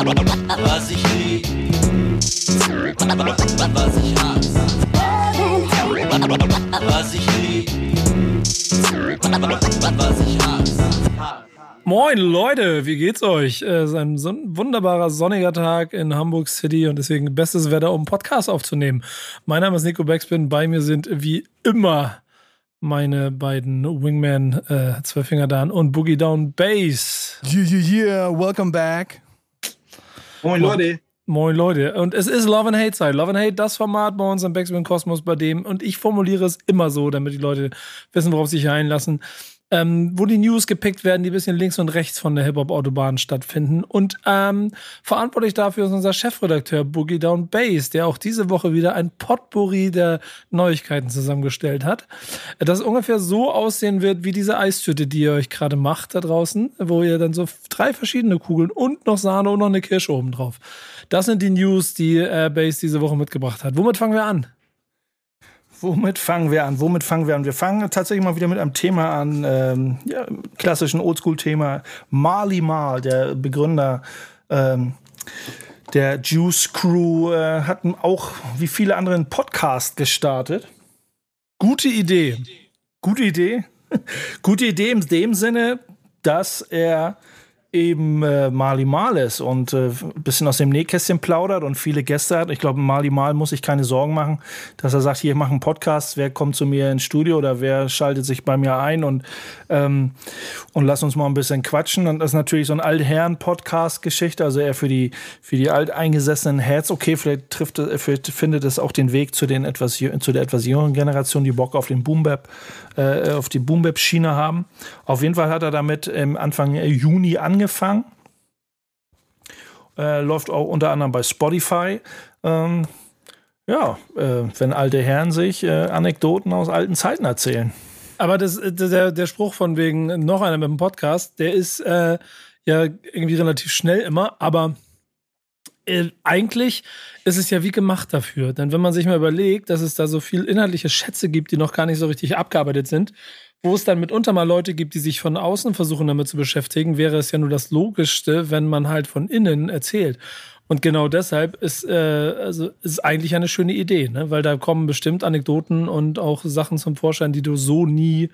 Was ich lieb, was ich hasse. Was ich lieb, was ich hasse. Moin Leute, wie geht's euch? Es ist ein wunderbarer sonniger Tag in Hamburg City und deswegen bestes Wetter, um einen Podcast aufzunehmen. Mein Name ist Nico Backspin, bei mir sind wie immer meine beiden Wingman, äh, Zwölffinger Dan und Boogie Down Bass. Yeah, yeah, yeah, welcome back. Moin Leute. Moin Leute. Und es ist Love and Hate Zeit. Love and Hate, das Format bei uns am Backspin Kosmos bei dem. Und ich formuliere es immer so, damit die Leute wissen, worauf sie sich einlassen ähm, wo die News gepickt werden, die ein bisschen links und rechts von der Hip-Hop-Autobahn stattfinden. Und ähm, verantwortlich dafür ist unser Chefredakteur Boogie Down Bass, der auch diese Woche wieder ein Potpourri der Neuigkeiten zusammengestellt hat. Das ungefähr so aussehen wird wie diese Eistüte, die ihr euch gerade macht da draußen, wo ihr dann so drei verschiedene Kugeln und noch Sahne und noch eine Kirsche oben drauf. Das sind die News, die äh, Bass diese Woche mitgebracht hat. Womit fangen wir an? Womit fangen wir an? Womit fangen wir an? Wir fangen tatsächlich mal wieder mit einem Thema an, ähm, ja, klassischen Oldschool-Thema. Marley Marl, der Begründer ähm, der Juice Crew, äh, hat auch wie viele andere einen Podcast gestartet. Gute Idee. Gute Idee. Gute Idee in dem Sinne, dass er eben äh, Mali Mal ist und äh, ein bisschen aus dem Nähkästchen plaudert und viele Gäste hat. Ich glaube, Mali Mal muss sich keine Sorgen machen, dass er sagt, hier, ich mache einen Podcast, wer kommt zu mir ins Studio oder wer schaltet sich bei mir ein und, ähm, und lass uns mal ein bisschen quatschen. Und das ist natürlich so ein Altherren-Podcast-Geschichte, also eher für die, für die alteingesessenen Heads. Okay, vielleicht trifft, vielleicht findet es auch den Weg zu, den etwas, zu der etwas jüngeren Generation, die Bock auf den Boom-Bap, äh, auf die Boom-Bap-Schiene haben. Auf jeden Fall hat er damit im Anfang Juni angefangen. Äh, läuft auch unter anderem bei Spotify. Ähm, ja, äh, wenn alte Herren sich äh, Anekdoten aus alten Zeiten erzählen. Aber das, der, der Spruch von wegen noch einer mit dem Podcast, der ist äh, ja irgendwie relativ schnell immer, aber äh, eigentlich ist es ja wie gemacht dafür. Denn wenn man sich mal überlegt, dass es da so viel inhaltliche Schätze gibt, die noch gar nicht so richtig abgearbeitet sind, wo es dann mitunter mal Leute gibt, die sich von außen versuchen damit zu beschäftigen, wäre es ja nur das Logischste, wenn man halt von innen erzählt. Und genau deshalb ist, äh, also ist eigentlich eine schöne Idee, ne? weil da kommen bestimmt Anekdoten und auch Sachen zum Vorschein, die du so nie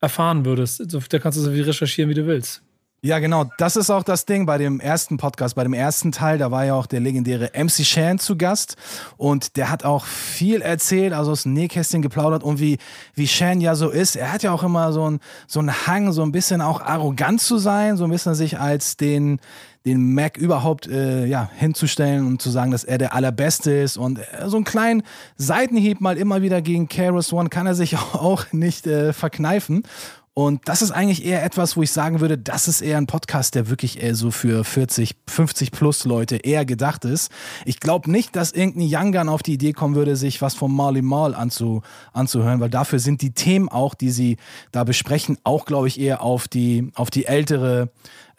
erfahren würdest. Da kannst du so viel recherchieren, wie du willst. Ja, genau. Das ist auch das Ding bei dem ersten Podcast, bei dem ersten Teil. Da war ja auch der legendäre MC Shan zu Gast. Und der hat auch viel erzählt, also aus dem Nähkästchen geplaudert. Und wie, wie Shan ja so ist, er hat ja auch immer so einen so einen Hang, so ein bisschen auch arrogant zu sein, so ein bisschen sich als den, den Mac überhaupt äh, ja, hinzustellen und zu sagen, dass er der Allerbeste ist. Und äh, so einen kleinen Seitenhieb mal immer wieder gegen Keras One kann er sich auch nicht äh, verkneifen. Und das ist eigentlich eher etwas, wo ich sagen würde, das ist eher ein Podcast, der wirklich eher so für 40, 50 plus Leute eher gedacht ist. Ich glaube nicht, dass irgendein Young Gun auf die Idee kommen würde, sich was von Marley Marl anzu, anzuhören, weil dafür sind die Themen auch, die sie da besprechen, auch, glaube ich, eher auf die, auf die ältere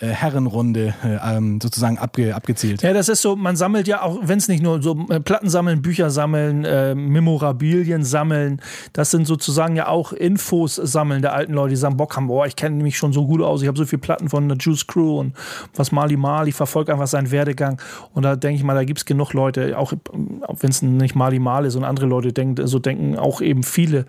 äh, Herrenrunde äh, ähm, sozusagen abge, abgezielt. Ja, das ist so, man sammelt ja auch, wenn es nicht nur so äh, Platten sammeln, Bücher sammeln, äh, Memorabilien sammeln, das sind sozusagen ja auch Infos sammeln der alten Leute, die sagen, Bock haben, boah, ich kenne mich schon so gut aus, ich habe so viele Platten von der Juice Crew und was Mali Mali, verfolge einfach seinen Werdegang und da denke ich mal, da gibt es genug Leute, auch wenn es nicht Mali Mali ist und andere Leute denken, so denken auch eben viele,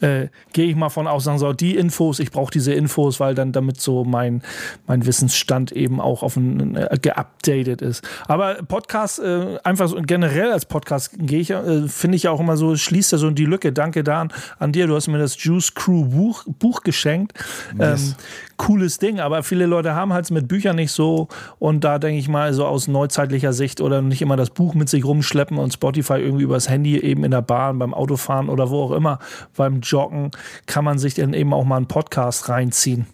gehe ich mal von aus, sagen so, die Infos, ich brauche diese Infos, weil dann damit so mein, mein Wissens Wissensstand eben auch auf ein, äh, geupdatet ist. Aber Podcast, äh, einfach so, generell als Podcast gehe ich, äh, finde ich ja auch immer so, schließt ja so die Lücke. Danke, Dan, an dir. Du hast mir das Juice Crew Buch, Buch geschenkt. Yes. Ähm, cooles Ding, aber viele Leute haben halt mit Büchern nicht so und da denke ich mal so aus neuzeitlicher Sicht oder nicht immer das Buch mit sich rumschleppen und Spotify irgendwie übers Handy eben in der Bahn, beim Autofahren oder wo auch immer, beim Joggen kann man sich dann eben auch mal einen Podcast reinziehen.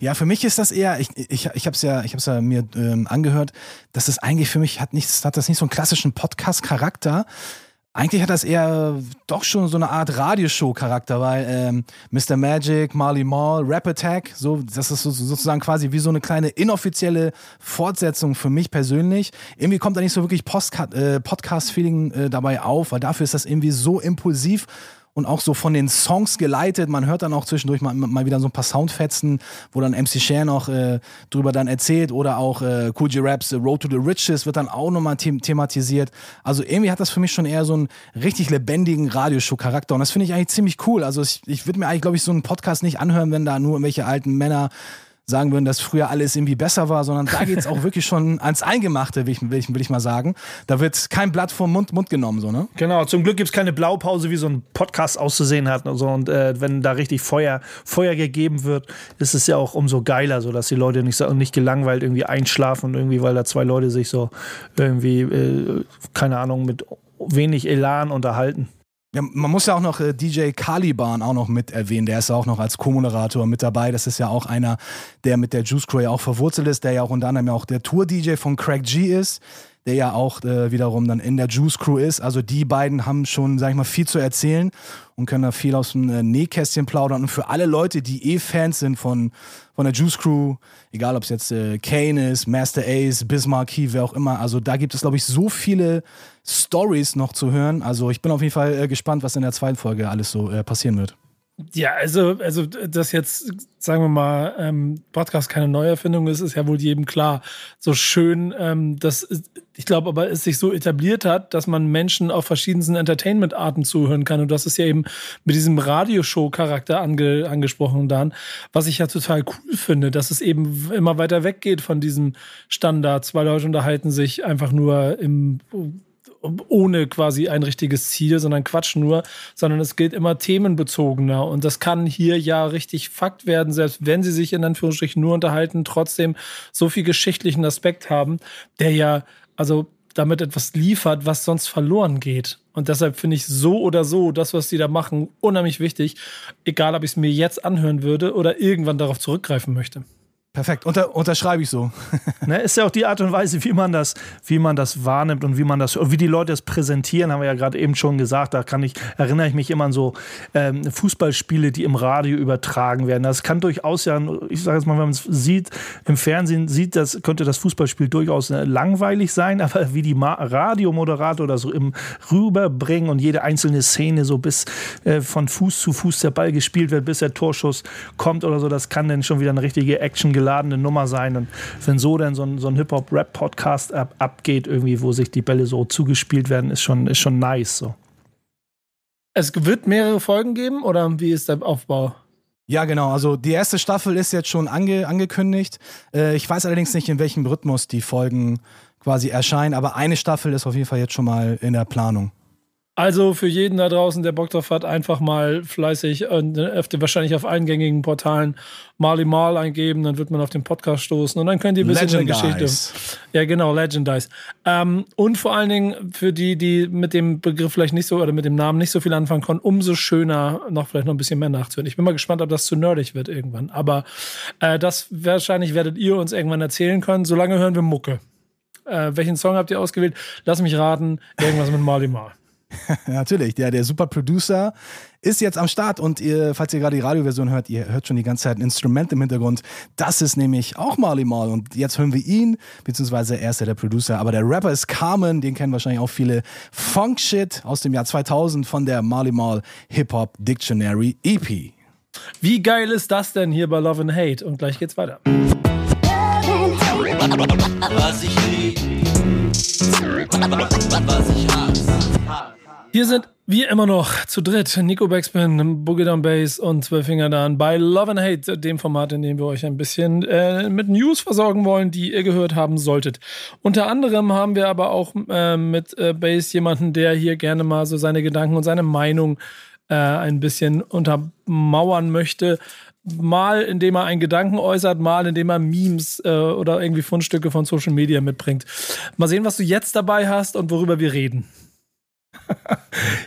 Ja, für mich ist das eher, ich, ich, ich habe es ja, ich hab's ja mir ähm, angehört, dass das eigentlich für mich hat nichts, hat das nicht so einen klassischen Podcast-Charakter. Eigentlich hat das eher doch schon so eine Art Radioshow-Charakter, weil ähm, Mr. Magic, Marley Mall, Rap Attack, so, das ist so, sozusagen quasi wie so eine kleine inoffizielle Fortsetzung für mich persönlich. Irgendwie kommt da nicht so wirklich äh, Podcast-Feeling äh, dabei auf, weil dafür ist das irgendwie so impulsiv und auch so von den Songs geleitet. Man hört dann auch zwischendurch mal, mal wieder so ein paar Soundfetzen, wo dann MC Share noch äh, drüber dann erzählt oder auch äh, Cool G Raps äh, Road to the Riches wird dann auch nochmal them thematisiert. Also irgendwie hat das für mich schon eher so einen richtig lebendigen Radioshow-Charakter und das finde ich eigentlich ziemlich cool. Also ich, ich würde mir eigentlich, glaube ich, so einen Podcast nicht anhören, wenn da nur irgendwelche alten Männer sagen würden, dass früher alles irgendwie besser war, sondern da geht es auch wirklich schon ans Eingemachte, will ich, will, ich, will ich mal sagen. Da wird kein Blatt vom Mund, Mund genommen, so, ne? Genau, zum Glück gibt es keine Blaupause, wie so ein Podcast auszusehen hat. Und, so. und äh, wenn da richtig Feuer, Feuer gegeben wird, ist es ja auch umso geiler, so dass die Leute nicht, so, nicht gelangweilt irgendwie einschlafen und irgendwie, weil da zwei Leute sich so irgendwie, äh, keine Ahnung, mit wenig Elan unterhalten. Ja, man muss ja auch noch äh, DJ Caliban auch noch mit erwähnen. Der ist auch noch als Co-Moderator mit dabei. Das ist ja auch einer, der mit der Juice Crew ja auch verwurzelt ist, der ja auch unter anderem ja auch der Tour-DJ von Craig G ist, der ja auch äh, wiederum dann in der Juice Crew ist. Also die beiden haben schon, sag ich mal, viel zu erzählen und können da viel aus dem äh, Nähkästchen plaudern. Und für alle Leute, die eh Fans sind von, von der Juice Crew, egal ob es jetzt äh, Kane ist, Master Ace, Bismarck, Key, wer auch immer, also da gibt es, glaube ich, so viele Stories noch zu hören. Also ich bin auf jeden Fall äh, gespannt, was in der zweiten Folge alles so äh, passieren wird. Ja, also, also, dass jetzt, sagen wir mal, ähm, Podcast keine Neuerfindung ist, ist ja wohl jedem klar. So schön, ähm, dass ich glaube aber, es sich so etabliert hat, dass man Menschen auf verschiedensten Entertainment-Arten zuhören kann. Und das ist ja eben mit diesem Radioshow-Charakter ange, angesprochen dann, was ich ja total cool finde, dass es eben immer weiter weggeht von diesem Standard. Zwei Leute unterhalten sich einfach nur im ohne quasi ein richtiges Ziel, sondern Quatsch nur, sondern es gilt immer themenbezogener. Und das kann hier ja richtig Fakt werden, selbst wenn sie sich in Anführungsstrichen nur unterhalten, trotzdem so viel geschichtlichen Aspekt haben, der ja, also damit etwas liefert, was sonst verloren geht. Und deshalb finde ich so oder so das, was sie da machen, unheimlich wichtig. Egal, ob ich es mir jetzt anhören würde oder irgendwann darauf zurückgreifen möchte. Perfekt, Unter, unterschreibe ich so. ne, ist ja auch die Art und Weise, wie man das, wie man das wahrnimmt und wie man das, wie die Leute es präsentieren, haben wir ja gerade eben schon gesagt. Da kann ich, erinnere ich mich immer an so ähm, Fußballspiele, die im Radio übertragen werden. Das kann durchaus ja, ich sage jetzt mal, wenn man es sieht, im Fernsehen sieht, das könnte das Fußballspiel durchaus äh, langweilig sein, aber wie die Ma Radiomoderator das so im rüberbringen und jede einzelne Szene so bis äh, von Fuß zu Fuß der Ball gespielt wird, bis der Torschuss kommt oder so, das kann dann schon wieder eine richtige Action geladene Nummer sein. Und wenn so dann so ein, so ein Hip-Hop-Rap-Podcast ab, abgeht, irgendwie, wo sich die Bälle so zugespielt werden, ist schon, ist schon nice. So. Es wird mehrere Folgen geben oder wie ist der Aufbau? Ja, genau. Also die erste Staffel ist jetzt schon ange angekündigt. Äh, ich weiß allerdings nicht, in welchem Rhythmus die Folgen quasi erscheinen, aber eine Staffel ist auf jeden Fall jetzt schon mal in der Planung. Also für jeden da draußen, der Bock drauf hat, einfach mal fleißig und öfter wahrscheinlich auf eingängigen Portalen Mali Mal eingeben, dann wird man auf den Podcast stoßen und dann könnt ihr ein bisschen Legendize. eine Geschichte. Ja, genau, Legendize. Ähm, und vor allen Dingen für die, die mit dem Begriff vielleicht nicht so oder mit dem Namen nicht so viel anfangen konnten, umso schöner noch vielleicht noch ein bisschen mehr nachzuhören. Ich bin mal gespannt, ob das zu nerdig wird irgendwann. Aber äh, das wahrscheinlich werdet ihr uns irgendwann erzählen können. Solange hören wir Mucke. Äh, welchen Song habt ihr ausgewählt? Lass mich raten. Irgendwas mit Mali Mal. Natürlich, der, der Super Producer ist jetzt am Start und ihr, falls ihr gerade die Radioversion hört, ihr hört schon die ganze Zeit ein Instrument im Hintergrund. Das ist nämlich auch Marley Marl und jetzt hören wir ihn, beziehungsweise er ist ja der Producer, aber der Rapper ist Carmen, den kennen wahrscheinlich auch viele. Funk Shit aus dem Jahr 2000 von der Marley Marl Hip Hop Dictionary EP. Wie geil ist das denn hier bei Love and Hate? Und gleich geht's weiter. Was ich lieb, was ich hasse. Hier sind wir immer noch zu dritt. Nico Backspin, Boogie Down Bass und Zwölffinger Dan bei Love and Hate, dem Format, in dem wir euch ein bisschen äh, mit News versorgen wollen, die ihr gehört haben solltet. Unter anderem haben wir aber auch äh, mit äh, Bass jemanden, der hier gerne mal so seine Gedanken und seine Meinung äh, ein bisschen untermauern möchte. Mal indem er einen Gedanken äußert, mal indem er Memes äh, oder irgendwie Fundstücke von Social Media mitbringt. Mal sehen, was du jetzt dabei hast und worüber wir reden.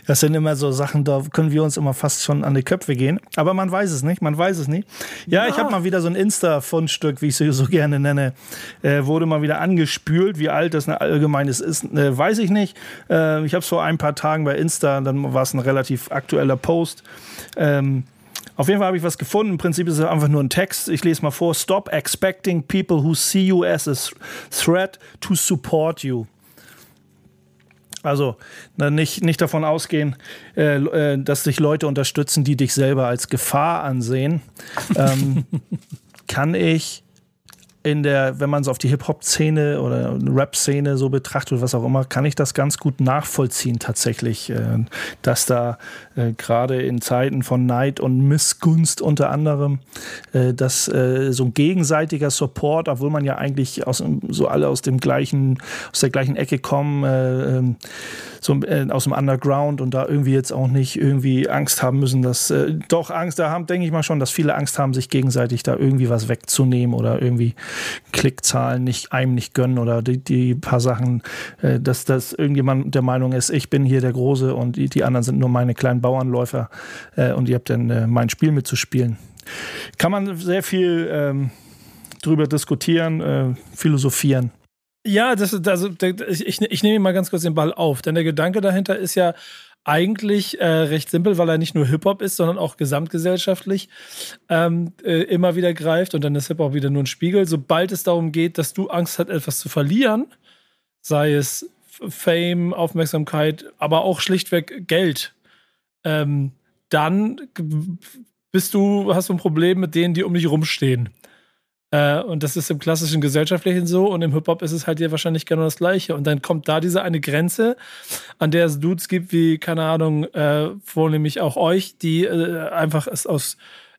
Das sind immer so Sachen, da können wir uns immer fast schon an die Köpfe gehen. Aber man weiß es nicht, man weiß es nicht. Ja, ja. ich habe mal wieder so ein Insta-Fundstück, wie ich es so gerne nenne, äh, wurde mal wieder angespült. Wie alt das allgemeines ist, äh, weiß ich nicht. Äh, ich habe es vor ein paar Tagen bei Insta, dann war es ein relativ aktueller Post. Ähm, auf jeden Fall habe ich was gefunden. Im Prinzip ist es einfach nur ein Text. Ich lese mal vor. Stop expecting people who see you as a threat to support you. Also na, nicht, nicht davon ausgehen, äh, äh, dass dich Leute unterstützen, die dich selber als Gefahr ansehen. ähm, kann ich in der, wenn man es auf die Hip-Hop-Szene oder Rap-Szene so betrachtet, was auch immer, kann ich das ganz gut nachvollziehen tatsächlich, äh, dass da äh, gerade in Zeiten von Neid und Missgunst unter anderem, äh, dass so ein gegenseitiger Support, obwohl man ja eigentlich aus, so alle aus dem gleichen, aus der gleichen Ecke kommen, äh, ähm, so aus dem Underground und da irgendwie jetzt auch nicht irgendwie Angst haben müssen, dass doch Angst da haben, denke ich mal schon, dass viele Angst haben, sich gegenseitig da irgendwie was wegzunehmen oder irgendwie Klickzahlen nicht einem nicht gönnen oder die, die paar Sachen, äh, dass, dass irgendjemand der Meinung ist, ich bin hier der Große und die, die anderen sind nur meine kleinen Bauernläufer äh, und ihr habt dann äh, mein Spiel mitzuspielen. Kann man sehr viel ähm, drüber diskutieren, philosophieren. Ja, das, also, ich, ich nehme mal ganz kurz den Ball auf, denn der Gedanke dahinter ist ja, eigentlich äh, recht simpel, weil er nicht nur Hip-Hop ist, sondern auch gesamtgesellschaftlich ähm, äh, immer wieder greift und dann ist Hip-Hop wieder nur ein Spiegel. Sobald es darum geht, dass du Angst hast, etwas zu verlieren, sei es Fame, Aufmerksamkeit, aber auch schlichtweg Geld, ähm, dann bist du, hast du ein Problem mit denen, die um dich rumstehen. Äh, und das ist im klassischen Gesellschaftlichen so und im Hip-Hop ist es halt ja wahrscheinlich genau das Gleiche. Und dann kommt da diese eine Grenze, an der es Dudes gibt, wie, keine Ahnung, äh, vornehmlich auch euch, die äh, einfach es aus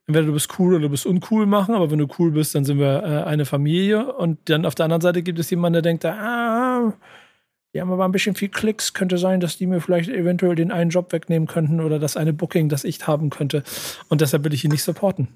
entweder du bist cool oder du bist uncool machen, aber wenn du cool bist, dann sind wir äh, eine Familie. Und dann auf der anderen Seite gibt es jemanden, der denkt, ah, die haben aber ein bisschen viel Klicks, könnte sein, dass die mir vielleicht eventuell den einen Job wegnehmen könnten oder das eine Booking, das ich haben könnte. Und deshalb will ich ihn nicht supporten.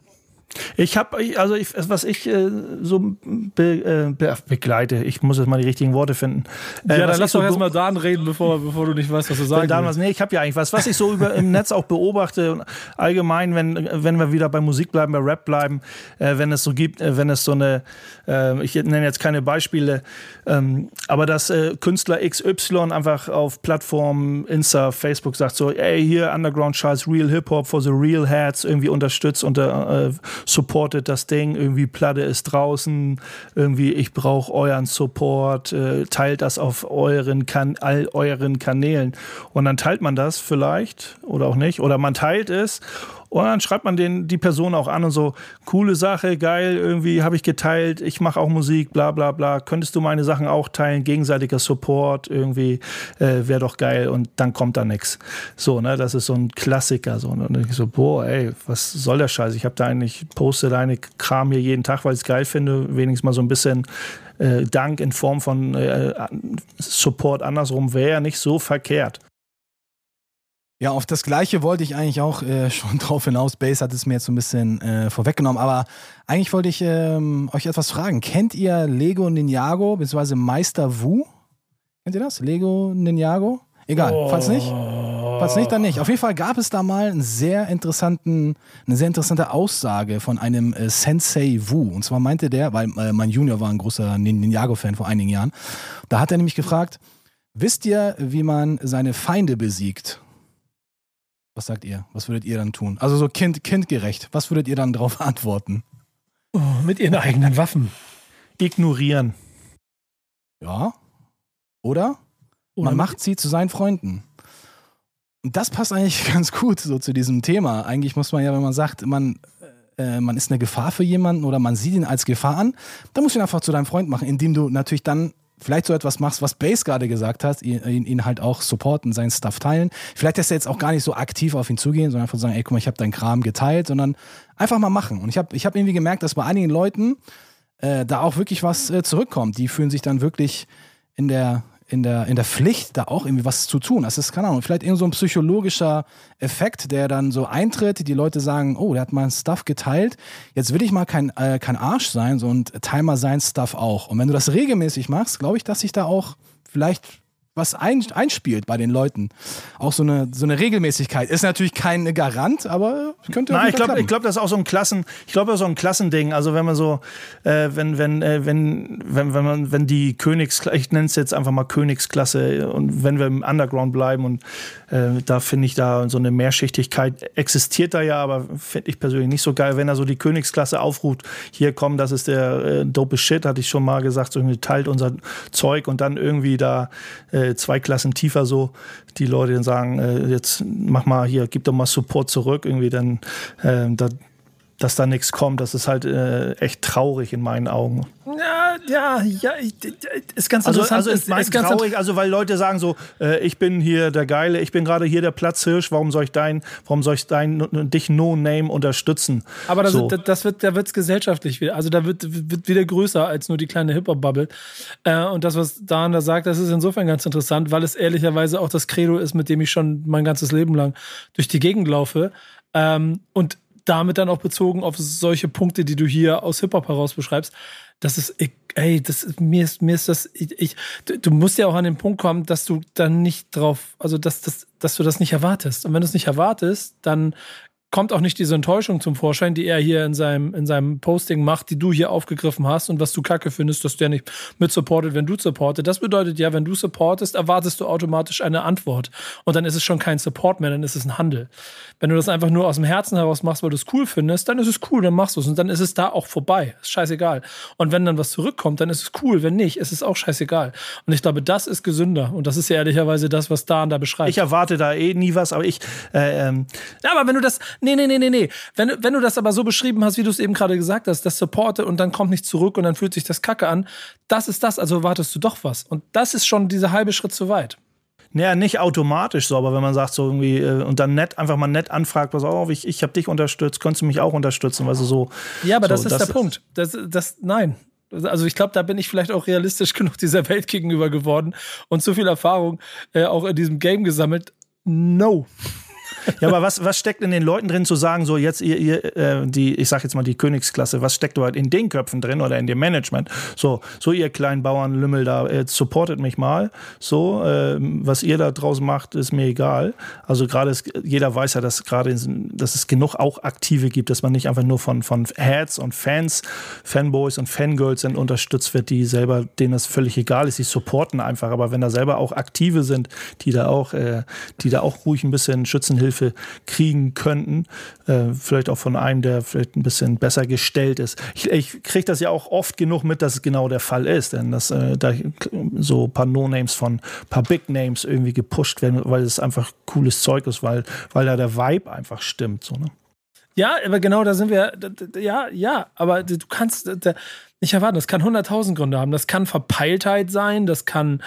Ich habe, also ich, was ich äh, so be, äh, be, begleite, ich muss jetzt mal die richtigen Worte finden. Äh, ja, dann lass doch erstmal Dan reden, bevor, bevor du nicht weißt, was du sagst. Dan was, nee, ich habe ja eigentlich was, was ich so über, im Netz auch beobachte und allgemein, wenn, wenn wir wieder bei Musik bleiben, bei Rap bleiben, äh, wenn es so gibt, äh, wenn es so eine, äh, ich nenne jetzt keine Beispiele, ähm, aber dass Künstler XY einfach auf Plattformen, Insta, Facebook sagt so, ey, hier Underground Charles, Real Hip Hop for the Real Heads irgendwie unterstützt und äh, supportet das Ding, irgendwie Platte ist draußen, irgendwie ich brauche euren Support, äh, teilt das auf euren kan all euren Kanälen. Und dann teilt man das vielleicht oder auch nicht. Oder man teilt es und dann schreibt man den, die Person auch an und so, coole Sache, geil, irgendwie habe ich geteilt, ich mache auch Musik, bla bla bla. Könntest du meine Sachen auch teilen? Gegenseitiger Support, irgendwie äh, wäre doch geil und dann kommt da nichts. So, ne, das ist so ein Klassiker. So. Und ich so, boah, ey, was soll der Scheiß? Ich habe da eigentlich, poste deine Kram hier jeden Tag, weil ich es geil finde, wenigstens mal so ein bisschen äh, Dank in Form von äh, Support andersrum wäre ja nicht so verkehrt. Ja, auf das Gleiche wollte ich eigentlich auch äh, schon drauf hinaus. Base hat es mir jetzt so ein bisschen äh, vorweggenommen, aber eigentlich wollte ich ähm, euch etwas fragen. Kennt ihr Lego Ninjago bzw. Meister Wu? Kennt ihr das? Lego Ninjago? Egal, oh. falls nicht. Falls nicht, dann nicht. Auf jeden Fall gab es da mal einen sehr interessanten, eine sehr interessante Aussage von einem äh, Sensei Wu. Und zwar meinte der, weil äh, mein Junior war ein großer Ninjago-Fan vor einigen Jahren, da hat er nämlich gefragt, wisst ihr, wie man seine Feinde besiegt? Was sagt ihr? Was würdet ihr dann tun? Also so kind, kindgerecht. Was würdet ihr dann darauf antworten? Oh, mit ihren eigenen Waffen. Ignorieren. Ja. Oder? Man macht sie zu seinen Freunden. Und das passt eigentlich ganz gut so zu diesem Thema. Eigentlich muss man ja, wenn man sagt, man, äh, man ist eine Gefahr für jemanden oder man sieht ihn als Gefahr an, dann musst du ihn einfach zu deinem Freund machen, indem du natürlich dann vielleicht so etwas machst, was Base gerade gesagt hat, ihn, ihn, halt auch supporten, seinen Stuff teilen. Vielleicht dass er jetzt auch gar nicht so aktiv auf ihn zugehen, sondern einfach sagen, ey, guck mal, ich habe deinen Kram geteilt, sondern einfach mal machen. Und ich habe ich hab irgendwie gemerkt, dass bei einigen Leuten äh, da auch wirklich was äh, zurückkommt. Die fühlen sich dann wirklich in der, in der, in der Pflicht, da auch irgendwie was zu tun. Das ist, keine Ahnung, vielleicht irgend so ein psychologischer Effekt, der dann so eintritt. Die Leute sagen, oh, der hat meinen Stuff geteilt. Jetzt will ich mal kein, äh, kein Arsch sein, so und teile mal sein Stuff auch. Und wenn du das regelmäßig machst, glaube ich, dass sich da auch vielleicht was ein, einspielt bei den Leuten. Auch so eine, so eine Regelmäßigkeit. Ist natürlich kein Garant, aber könnte Nein, ich glaube, ich glaube, das ist auch so ein Klassen, ich glaube, das ist so ein Klassending. Also wenn man so, äh, wenn, wenn, äh, wenn, wenn, wenn man, wenn die Königsklasse, ich nenne es jetzt einfach mal Königsklasse und wenn wir im Underground bleiben und äh, da finde ich da so eine Mehrschichtigkeit existiert da ja, aber finde ich persönlich nicht so geil, wenn er so die Königsklasse aufruft, hier kommen, das ist der äh, dope Shit, hatte ich schon mal gesagt, so teilt unser Zeug und dann irgendwie da äh, äh, zwei Klassen tiefer so, die Leute dann sagen, äh, jetzt mach mal hier, gib doch mal Support zurück, irgendwie dann, äh, da, dass da nichts kommt, das ist halt äh, echt traurig in meinen Augen. Ja, ja, ja, ist ganz Also, interessant. also ist, ist, ganz traurig, also weil Leute sagen so, äh, ich bin hier der Geile, ich bin gerade hier der Platzhirsch, warum soll ich dein, warum soll ich dein, dich No Name unterstützen? Aber das, so. das, das wird, da wird es gesellschaftlich wieder. Also da wird, wird wieder größer als nur die kleine Hip-Hop-Bubble. Äh, und das, was Dan da sagt, das ist insofern ganz interessant, weil es ehrlicherweise auch das Credo ist, mit dem ich schon mein ganzes Leben lang durch die Gegend laufe. Ähm, und damit dann auch bezogen auf solche Punkte, die du hier aus Hip-Hop heraus beschreibst. Das ist, ich, ey, das ist, mir ist, mir ist das, ich, ich, du- du musst ja auch an den Punkt kommen, dass du dann nicht drauf, also dass, dass, dass du das nicht erwartest. Und wenn du es nicht erwartest, dann kommt auch nicht diese Enttäuschung zum Vorschein, die er hier in seinem, in seinem Posting macht, die du hier aufgegriffen hast und was du kacke findest, dass der nicht mit supportet, wenn du supportet. Das bedeutet ja, wenn du supportest, erwartest du automatisch eine Antwort. Und dann ist es schon kein Support mehr, dann ist es ein Handel. Wenn du das einfach nur aus dem Herzen heraus machst, weil du es cool findest, dann ist es cool, dann machst du es und dann ist es da auch vorbei. Ist scheißegal. Und wenn dann was zurückkommt, dann ist es cool. Wenn nicht, ist es auch scheißegal. Und ich glaube, das ist gesünder. Und das ist ja ehrlicherweise das, was Dan da beschreibt. ich erwarte da eh nie was, aber ich, äh, ähm, Ja, aber wenn du das, nee, nee, nee, nee, nee. Wenn, du- wenn du das aber so beschrieben hast, wie du es eben gerade gesagt hast, das Supporte und dann kommt nicht zurück und dann fühlt sich das Kacke an, das ist das, also erwartest du doch was. Und das ist schon dieser halbe Schritt zu weit. naja, nicht automatisch so, aber wenn man sagt so irgendwie äh, und dann nett, einfach mal nett anfragt, pass auf, ich, ich habe dich unterstützt, könntest du mich auch unterstützen, weißt du, so. Ja, aber so, das ist der Punkt. Das, das, nein. Also ich glaube, da bin ich vielleicht auch realistisch genug dieser Welt gegenüber geworden und so viel Erfahrung äh, auch in diesem Game gesammelt. No. Ja, aber was, was steckt in den Leuten drin zu sagen, so jetzt ihr, ihr äh, die, ich sag jetzt mal die Königsklasse, was steckt dort in den Köpfen drin oder in dem Management? So, so ihr kleinen Bauernlümmel da, äh, supportet mich mal. So, ähm, was ihr da draus macht, ist mir egal. Also gerade jeder weiß ja, dass gerade dass es genug auch Aktive gibt, dass man nicht einfach nur von von Heads und Fans, Fanboys und Fangirls sind unterstützt wird, die selber denen das völlig egal ist, die supporten einfach. Aber wenn da selber auch Aktive sind, die da auch, äh, die da auch ruhig ein bisschen Schützenhilfe kriegen könnten, äh, vielleicht auch von einem, der vielleicht ein bisschen besser gestellt ist. Ich, ich kriege das ja auch oft genug mit, dass es genau der Fall ist, denn dass äh, da so ein paar No-Names von ein paar Big Names irgendwie gepusht werden, weil es einfach cooles Zeug ist, weil, weil da der Vibe einfach stimmt. So, ne? Ja, aber genau da sind wir. Ja, ja, aber du kannst nicht erwarten, das kann 100.000 Gründe haben. Das kann Verpeiltheit sein, das kann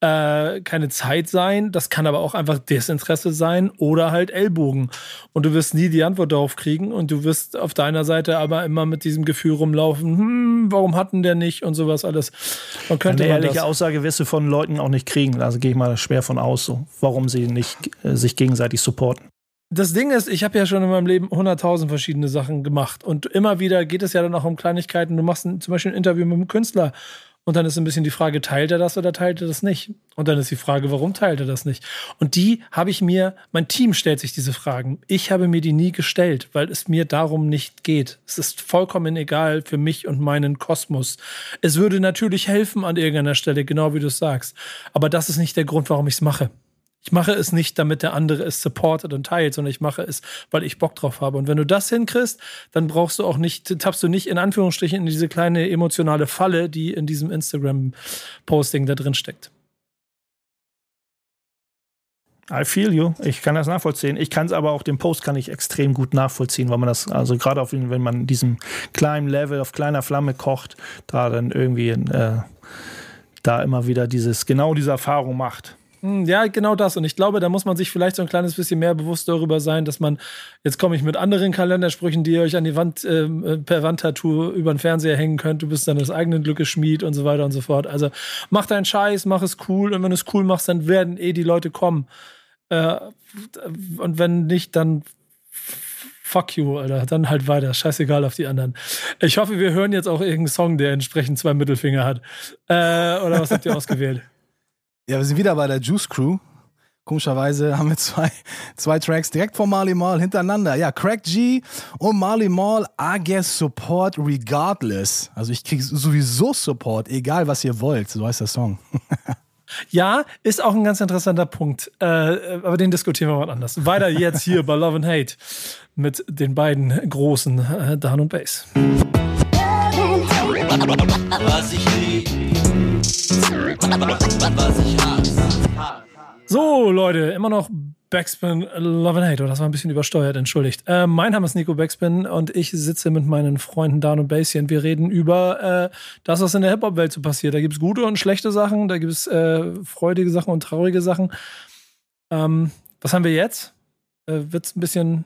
äh, keine Zeit sein, das kann aber auch einfach Desinteresse sein oder halt Ellbogen. Und du wirst nie die Antwort darauf kriegen und du wirst auf deiner Seite aber immer mit diesem Gefühl rumlaufen, hm, warum hatten der nicht und sowas alles. Man könnte Eine ehrliche Aussage wirst du von Leuten auch nicht kriegen. Also gehe ich mal schwer von aus, so, warum sie nicht äh, sich gegenseitig supporten. Das Ding ist, ich habe ja schon in meinem Leben 100.000 verschiedene Sachen gemacht und immer wieder geht es ja dann auch um Kleinigkeiten. Du machst ein, zum Beispiel ein Interview mit einem Künstler und dann ist ein bisschen die Frage, teilt er das oder teilt er das nicht? Und dann ist die Frage, warum teilt er das nicht? Und die habe ich mir, mein Team stellt sich diese Fragen. Ich habe mir die nie gestellt, weil es mir darum nicht geht. Es ist vollkommen egal für mich und meinen Kosmos. Es würde natürlich helfen an irgendeiner Stelle, genau wie du es sagst. Aber das ist nicht der Grund, warum ich es mache. Ich mache es nicht, damit der andere es supportet und teilt, sondern ich mache es, weil ich Bock drauf habe. Und wenn du das hinkriegst, dann brauchst du auch nicht, tappst du nicht in Anführungsstrichen in diese kleine emotionale Falle, die in diesem Instagram-Posting da drin steckt. I feel you. Ich kann das nachvollziehen. Ich kann es aber auch, den Post kann ich extrem gut nachvollziehen, weil man das, also gerade auf, wenn man diesem kleinen Level auf kleiner Flamme kocht, da dann irgendwie äh, da immer wieder dieses, genau diese Erfahrung macht. Hm, Ja, genau das. Und ich glaube, da muss man sich vielleicht so ein kleines bisschen mehr bewusst darüber sein, dass man, jetzt komme ich mit anderen Kalendersprüchen, die ihr euch an die Wand ähm, äh, per Wandtattoo über den Fernseher hängen könnt. Du bist deines eigenen Glückes Schmied und so weiter und so fort. Also mach deinen Scheiß, mach es cool. Und wenn du es cool machst, dann werden eh die Leute kommen. Äh, und wenn nicht, dann fuck you, Alter. Dann halt weiter. Scheißegal auf die anderen. Ich hoffe, wir hören jetzt auch irgendeinen Song, der entsprechend zwei Mittelfinger hat. Äh, oder was habt ihr ausgewählt? Ja, wir sind wieder bei der Juice Crew. Komischerweise haben wir zwei, zwei Tracks direkt von Marley Marl hintereinander. Ja, Crack G und Marley Marl, I guess support regardless. Also ich krieg sowieso Support, egal was ihr wollt. So heißt der Song. Ja, ist auch ein ganz interessanter Punkt. Äh, aber den diskutieren wir mal anders. Weiter jetzt hier bei Love and Hate mit den beiden großen äh, Dan und Bass. Was ich So, Leute, immer noch Backspin Love and Hate. Oh, das war ein bisschen übersteuert, entschuldigt. Äh, mein Name ist Nico Backspin und ich sitze mit meinen Freunden Dan und Basie und wir reden über äh, das, was in der Hip-Hop-Welt so passiert. Da gibt es gute und schlechte Sachen, da gibt es äh, freudige Sachen und traurige Sachen. Ähm, was haben wir jetzt? Äh, Wird es ein bisschen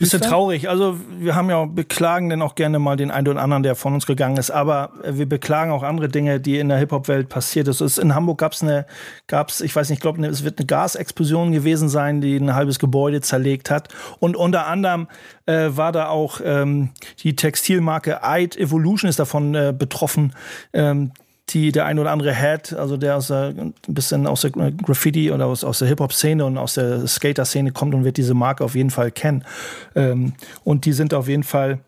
Bisschen traurig. Also wir haben ja beklagen dann auch gerne mal den einen oder anderen, der von uns gegangen ist. Aber äh, wir beklagen auch andere Dinge, die in der Hip-Hop-Welt passiert ist. Es- In Hamburg gab es eine, gab's, ich weiß nicht, ich glaube, es wird eine Gasexplosion gewesen sein, die ein halbes Gebäude zerlegt hat. Und unter anderem äh, war da auch ähm, die Textilmarke Eid Evolution ist davon äh, betroffen. Ähm, die der ein oder andere hat, also der aus der, ein bisschen aus der Graffiti oder aus, aus der Hip-Hop-Szene und aus der Skater-Szene kommt und wird diese Marke auf jeden Fall kennen. Ähm, und die sind auf jeden Fall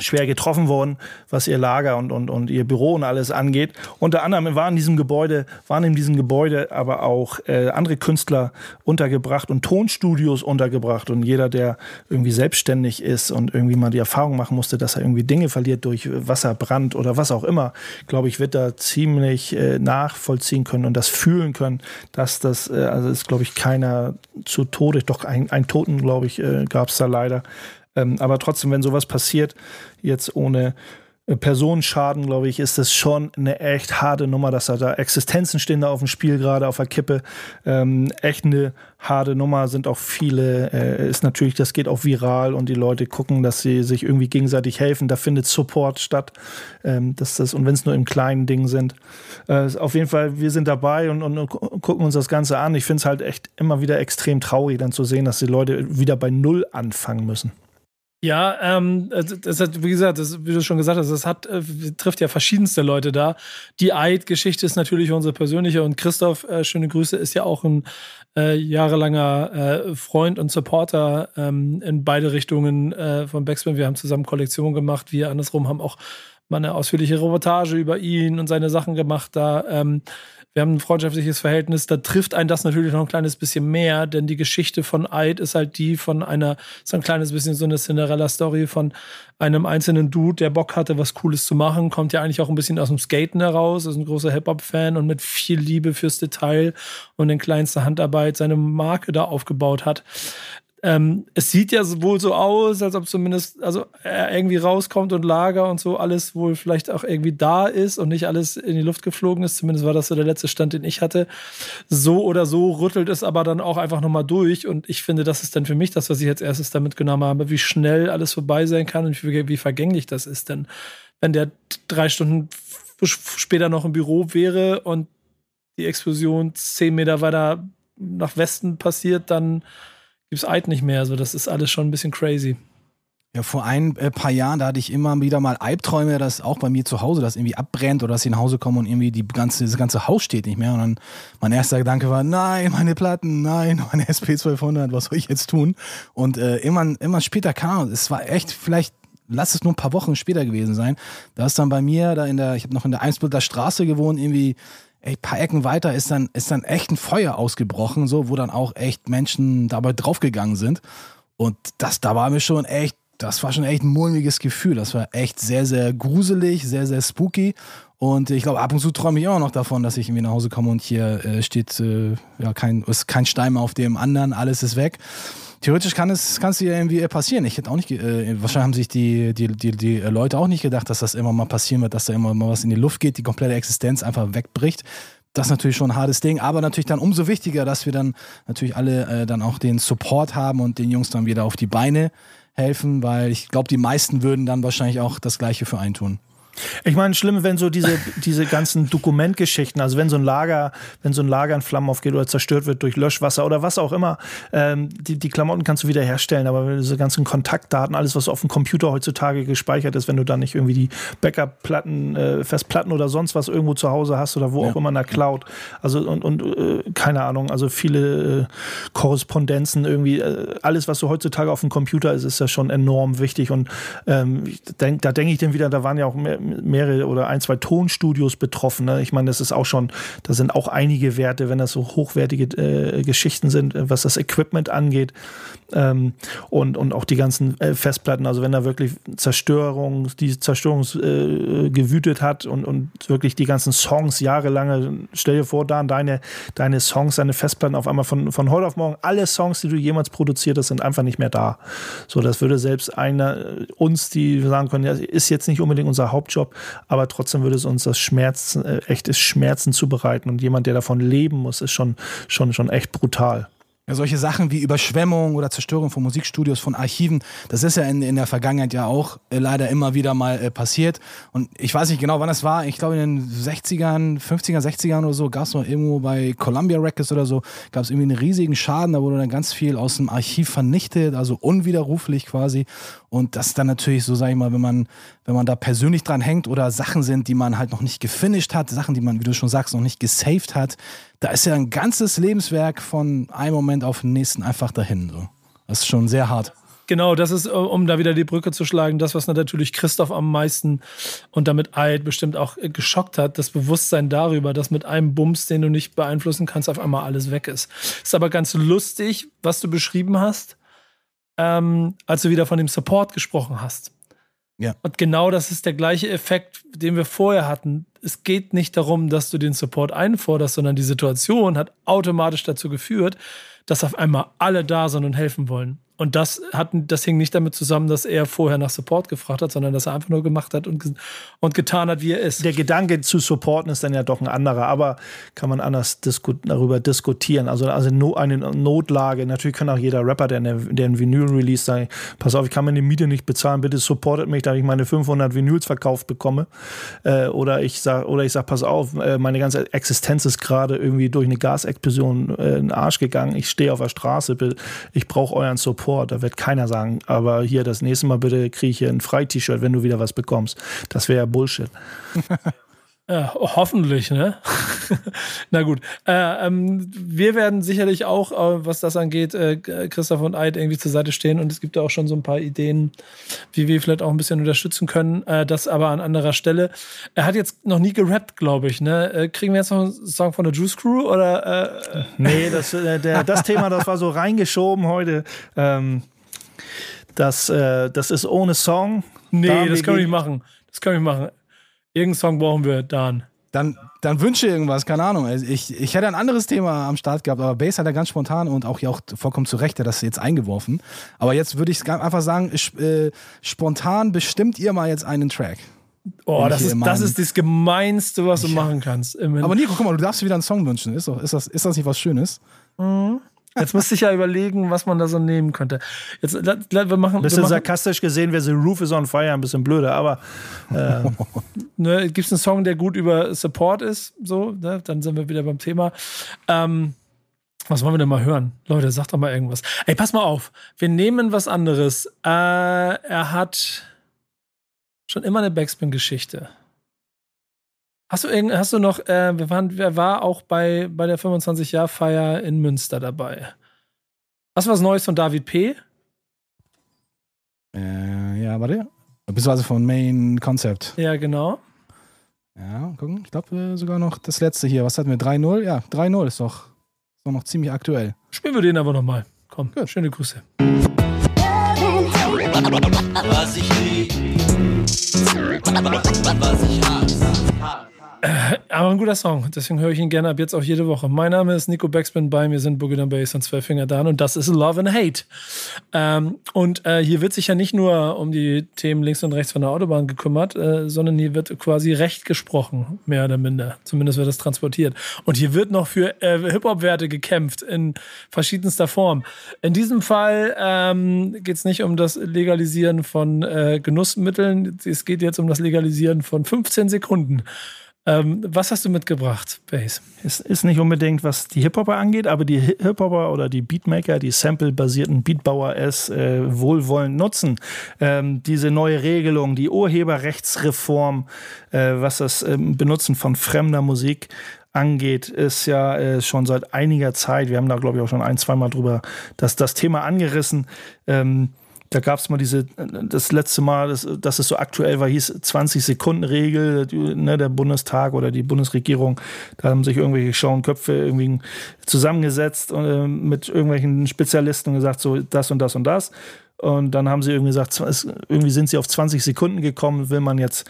schwer getroffen worden, was ihr Lager und, und, und ihr Büro und alles angeht. Unter anderem waren in diesem Gebäude, waren in diesem Gebäude aber auch äh, andere Künstler untergebracht und Tonstudios untergebracht. Und jeder, der irgendwie selbstständig ist und irgendwie mal die Erfahrung machen musste, dass er irgendwie Dinge verliert durch Wasserbrand oder was auch immer, glaube ich, wird da ziemlich äh, nachvollziehen können und das fühlen können, dass das, äh, also ist, glaube ich, keiner zu Tode, doch ein, ein Toten, glaube ich, äh, gab es da leider. Ähm, aber trotzdem, wenn sowas passiert, jetzt ohne äh, Personenschaden, glaube ich, ist das schon eine echt harte Nummer, dass da, Existenzen stehen da auf dem Spiel, gerade auf der Kippe. Ähm, echt eine harte Nummer, sind auch viele, äh, ist natürlich, das geht auch viral und die Leute gucken, dass sie sich irgendwie gegenseitig helfen. Da findet Support statt. Ähm, dass das, und wenn es nur im kleinen Ding sind. Äh, auf jeden Fall, wir sind dabei und, und, gu- gucken uns das Ganze an. Ich finde es halt echt immer wieder extrem traurig, dann zu sehen, dass die Leute wieder bei Null anfangen müssen. Ja, ähm, das hat, wie gesagt, das, wie du schon gesagt hast, das hat, äh, trifft ja verschiedenste Leute da. Die Eid-Geschichte ist natürlich unsere persönliche und Christoph, äh, schöne Grüße, ist ja auch ein äh, jahrelanger äh, Freund und Supporter ähm, in beide Richtungen äh, von Backspin. Wir haben zusammen Kollektionen gemacht, wir andersrum haben auch mal eine ausführliche Reportage über ihn und seine Sachen gemacht da. Ähm, wir haben ein freundschaftliches Verhältnis, da trifft einen das natürlich noch ein kleines bisschen mehr, denn die Geschichte von Eid ist halt die von einer, so ein kleines bisschen so eine Cinderella-Story von einem einzelnen Dude, der Bock hatte, was Cooles zu machen, kommt ja eigentlich auch ein bisschen aus dem Skaten heraus, ist ein großer Hip-Hop-Fan und mit viel Liebe fürs Detail und in kleinster Handarbeit seine Marke da aufgebaut hat. Ähm, es sieht ja wohl so aus, als ob zumindest also er irgendwie rauskommt und Lager und so alles wohl vielleicht auch irgendwie da ist und nicht alles in die Luft geflogen ist. Zumindest war das so der letzte Stand, den ich hatte. So oder so rüttelt es aber dann auch einfach nochmal durch. Und ich finde, das ist dann für mich das, was ich als erstes damit genommen habe, wie schnell alles vorbei sein kann und wie, wie vergänglich das ist. Denn wenn der drei Stunden später noch im Büro wäre und die Explosion zehn Meter weiter nach Westen passiert, dann gibt's Eid nicht mehr. Also das ist alles schon ein bisschen crazy. Ja, vor ein äh, paar Jahren, da hatte ich immer wieder mal Albträume, dass auch bei mir zu Hause das irgendwie abbrennt oder dass ich nach Hause komme und irgendwie die ganze, das ganze Haus steht nicht mehr. Und dann mein erster Gedanke war, nein, meine Platten, nein, meine SP1200, was soll ich jetzt tun? Und äh, immer, immer später kam, es war echt vielleicht lass es nur ein paar Wochen später gewesen sein. Da ist dann bei mir, da in der, ich habe noch in der Eimsbütteler Straße gewohnt, irgendwie ein paar Ecken weiter ist dann, ist dann echt ein Feuer ausgebrochen, so, wo dann auch echt Menschen dabei draufgegangen sind. Und das, da war mir schon echt, das war schon echt ein mulmiges Gefühl. Das war echt sehr, sehr gruselig, sehr, sehr spooky. Und ich glaube, ab und zu träume ich immer noch davon, dass ich irgendwie nach Hause komme und hier äh, steht äh, ja kein, ist kein Stein mehr auf dem anderen, alles ist weg. Theoretisch kann es, kann es dir irgendwie passieren. Ich hätte auch nicht, äh, wahrscheinlich haben sich die, die, die, die Leute auch nicht gedacht, dass das immer mal passieren wird, dass da immer mal was in die Luft geht, die komplette Existenz einfach wegbricht. Das ist natürlich schon ein hartes Ding, aber natürlich dann umso wichtiger, dass wir dann natürlich alle äh, dann auch den Support haben und den Jungs dann wieder auf die Beine helfen, weil ich glaube, die meisten würden dann wahrscheinlich auch das Gleiche für einen tun. Ich meine, schlimm, wenn so diese, diese ganzen Dokumentgeschichten, also wenn so ein Lager, wenn so ein Lager in Flammen aufgeht oder zerstört wird durch Löschwasser oder was auch immer, ähm, die, die Klamotten kannst du wieder herstellen, aber diese ganzen Kontaktdaten, alles, was auf dem Computer heutzutage gespeichert ist, wenn du dann nicht irgendwie die Backup-Platten, äh, Festplatten oder sonst was irgendwo zu Hause hast oder wo Ja. auch immer in der Cloud, also und, und äh, keine Ahnung, also viele äh, Korrespondenzen irgendwie, äh, alles, was so heutzutage auf dem Computer ist, ist ja schon enorm wichtig und ähm, denk, da denke ich dann wieder, da waren ja auch mehr, mehrere oder ein, zwei Tonstudios betroffen. Ne? Ich meine, das ist auch schon, da sind auch einige Werte, wenn das so hochwertige äh, Geschichten sind, was das Equipment angeht. Ähm, und, und auch die ganzen äh, Festplatten, also wenn da wirklich Zerstörung, die Zerstörung äh, gewütet hat und, und wirklich die ganzen Songs jahrelange, stell dir vor, Dan, deine, deine Songs, deine Festplatten auf einmal von, von heute auf morgen, alle Songs, die du jemals produziert hast, sind einfach nicht mehr da. So, das würde selbst einer äh, uns, die sagen können, ja, ist jetzt nicht unbedingt unser Hauptjob, aber trotzdem würde es uns das Schmerz, äh, echtes Schmerzen zubereiten und jemand, der davon leben muss, ist schon, schon, schon echt brutal. Ja, solche Sachen wie Überschwemmung oder Zerstörung von Musikstudios, von Archiven, das ist ja in, in der Vergangenheit ja auch äh, leider immer wieder mal äh, passiert. Und ich weiß nicht genau, wann das war. Ich glaube, in den 60ern, 50er, 60ern oder so gab es noch irgendwo bei Columbia Records oder so, gab es irgendwie einen riesigen Schaden. Da wurde dann ganz viel aus dem Archiv vernichtet, also unwiderruflich quasi. Und das ist dann natürlich so, sag ich mal, wenn man, wenn man da persönlich dran hängt oder Sachen sind, die man halt noch nicht gefinisht hat, Sachen, die man, wie du schon sagst, noch nicht gesaved hat, da ist ja ein ganzes Lebenswerk von einem Moment auf den nächsten einfach dahin. So. Das ist schon sehr hart. Genau, das ist, um da wieder die Brücke zu schlagen, das, was natürlich Christoph am meisten und damit Eid bestimmt auch geschockt hat, das Bewusstsein darüber, dass mit einem Bums, den du nicht beeinflussen kannst, auf einmal alles weg ist. Ist aber ganz lustig, was du beschrieben hast ähm, als du wieder von dem Support gesprochen hast. Ja. Und genau das ist der gleiche Effekt, den wir vorher hatten. Es geht nicht darum, dass du den Support einforderst, sondern die Situation hat automatisch dazu geführt, dass auf einmal alle da sind und helfen wollen. Und das, hat, das hing nicht damit zusammen, dass er vorher nach Support gefragt hat, sondern dass er einfach nur gemacht hat und, und getan hat, wie er ist. Der Gedanke zu supporten ist dann ja doch ein anderer, aber kann man anders disku darüber diskutieren. Also, also no, eine Notlage. Natürlich kann auch jeder Rapper, der, der ein Vinyl release, sagen: Pass auf, ich kann meine Miete nicht bezahlen, bitte supportet mich, damit ich meine 500 Vinyls verkauft bekomme. Äh, oder ich sage, sag, pass auf, äh, meine ganze Existenz ist gerade irgendwie durch eine Gasexplosion äh, in den Arsch gegangen. Ich stehe auf der Straße, ich brauche euren Support. Support. Da wird keiner sagen, aber hier das nächste Mal bitte kriege ich hier ein Frei-T-Shirt, wenn du wieder was bekommst. Das wäre ja Bullshit. Ja, hoffentlich, ne? Na gut. Äh, ähm, wir werden sicherlich auch, äh, was das angeht, äh, Christoph und Eid irgendwie zur Seite stehen und es gibt da auch schon so ein paar Ideen, wie wir vielleicht auch ein bisschen unterstützen können. Äh, das aber an anderer Stelle. Er hat jetzt noch nie gerappt, glaube ich, ne? Äh, kriegen wir jetzt noch einen Song von der Juice Crew oder? Äh, nee, das, der, das Thema, das war so reingeschoben heute. Ähm, das, das ist ohne Song. Nee, das können wir nicht machen. Das können wir nicht machen. Irgendeinen Song brauchen wir, Dan. Dann, dann wünsche irgendwas, keine Ahnung. Also ich, ich hätte ein anderes Thema am Start gehabt, aber Bass hat er ganz spontan und auch, auch vollkommen zu Recht, das jetzt eingeworfen. Aber jetzt würde ich einfach sagen, äh, spontan bestimmt ihr mal jetzt einen Track. Oh, das ist, das ist das Gemeinste, was du ja. machen kannst. Aber Nico, guck mal, du darfst dir wieder einen Song wünschen. Ist, doch, ist, das, ist das nicht was Schönes? Mhm. Jetzt müsste ich ja überlegen, was man da so nehmen könnte. Jetzt, wir machen. Ein bisschen machen, sarkastisch gesehen wäre The Roof is on Fire ein bisschen blöder, aber. Äh. ne, Gibt es einen Song, der gut über Support ist? So, ne? dann sind wir wieder beim Thema. Ähm, was wollen wir denn mal hören? Leute, sagt doch mal irgendwas. Ey, pass mal auf. Wir nehmen was anderes. Äh, er hat schon immer eine Backspin-Geschichte. Hast du, hast du noch, äh, wir waren, wer war auch bei, bei der 25-Jahr-Feier in Münster dabei? Hast du was Neues von David P? Äh, ja, warte. Beziehungsweise von Main Concept. Ja, genau. Ja, gucken. Ich glaube äh, sogar noch das letzte hier. Was hatten wir? 3-0? Ja, 3-0 ist doch, ist doch noch ziemlich aktuell. Spielen wir den aber nochmal. Komm, Gut. schöne Grüße. Was ich lieb, was ich hasse. Äh, aber ein guter Song, deswegen höre ich ihn gerne ab jetzt auch jede Woche. Mein Name ist Nico Backspin, bei mir sind Boogie Bass und Zwei Finger Dan und das ist Love and Hate. Ähm, und äh, hier wird sich ja nicht nur um die Themen links und rechts von der Autobahn gekümmert, äh, sondern hier wird quasi Recht gesprochen, mehr oder minder. Zumindest wird das transportiert. Und hier wird noch für äh, Hip-Hop-Werte gekämpft in verschiedenster Form. In diesem Fall ähm, geht es nicht um das Legalisieren von äh, Genussmitteln, es geht jetzt um das Legalisieren von 15 Sekunden. Ähm, was hast du mitgebracht, Bass? Es ist nicht unbedingt, was die Hip-Hopper angeht, aber die Hip-Hopper oder die Beatmaker, die Sample-basierten Beatbauer es äh, wohlwollend nutzen. Ähm, diese neue Regelung, die Urheberrechtsreform, äh, was das ähm, Benutzen von fremder Musik angeht, ist ja äh, schon seit einiger Zeit, wir haben da glaube ich auch schon ein, zweimal drüber das, das Thema angerissen. Ähm, da gab es mal diese, das letzte Mal, dass, dass es so aktuell war, hieß 20-Sekunden-Regel, ne, der Bundestag oder die Bundesregierung, da haben sich irgendwelche schlauen Köpfe irgendwie zusammengesetzt äh, mit irgendwelchen Spezialisten und gesagt, so das und das und das. Und dann haben sie irgendwie gesagt, irgendwie sind sie auf 20 Sekunden gekommen, will man jetzt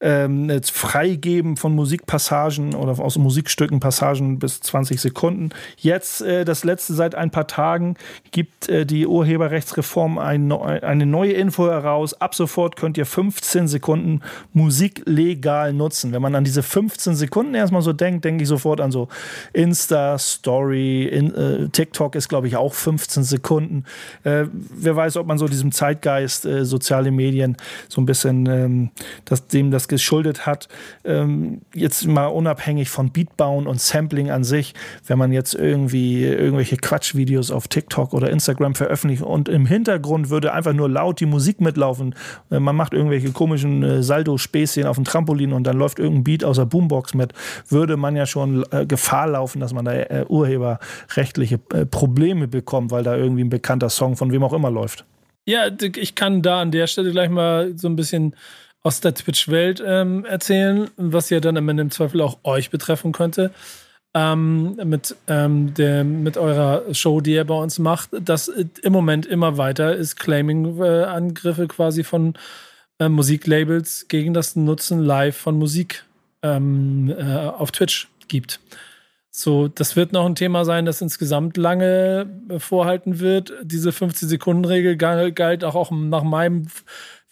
ähm, freigeben von Musikpassagen oder aus Musikstücken Passagen bis 20 Sekunden. Jetzt, äh, das letzte seit ein paar Tagen, gibt äh, die Urheberrechtsreform ein, eine neue Info heraus. Ab sofort könnt ihr 15 Sekunden Musik legal nutzen. Wenn man an diese 15 Sekunden erstmal so denkt, denke ich sofort an so Insta, Story, in, äh, TikTok ist, glaube ich, auch 15 Sekunden. Äh, wer weiß, ob man so diesem Zeitgeist, äh, soziale Medien, so ein bisschen ähm, das, dem das geschuldet hat. Ähm, jetzt mal unabhängig von Beatbauen und Sampling an sich, wenn man jetzt irgendwie irgendwelche Quatschvideos auf TikTok oder Instagram veröffentlicht und im Hintergrund würde einfach nur laut die Musik mitlaufen. Äh, man macht irgendwelche komischen äh, Saldo-Späßchen auf dem Trampolin und dann läuft irgendein Beat aus der Boombox mit, würde man ja schon äh, Gefahr laufen, dass man da äh, urheberrechtliche äh, Probleme bekommt, weil da irgendwie ein bekannter Song von wem auch immer läuft. Ja, ich kann da an der Stelle gleich mal so ein bisschen aus der Twitch-Welt ähm, erzählen, was ja dann am Ende im Zweifel auch euch betreffen könnte. Ähm, mit, ähm, der, mit eurer Show, die ihr bei uns macht, dass im Moment immer weiter ist Claiming-Angriffe quasi von äh, Musiklabels gegen das Nutzen live von Musik ähm, äh, auf Twitch gibt. So, das wird noch ein Thema sein, das insgesamt lange vorhalten wird. Diese 15-Sekunden-Regel galt auch, auch nach meinem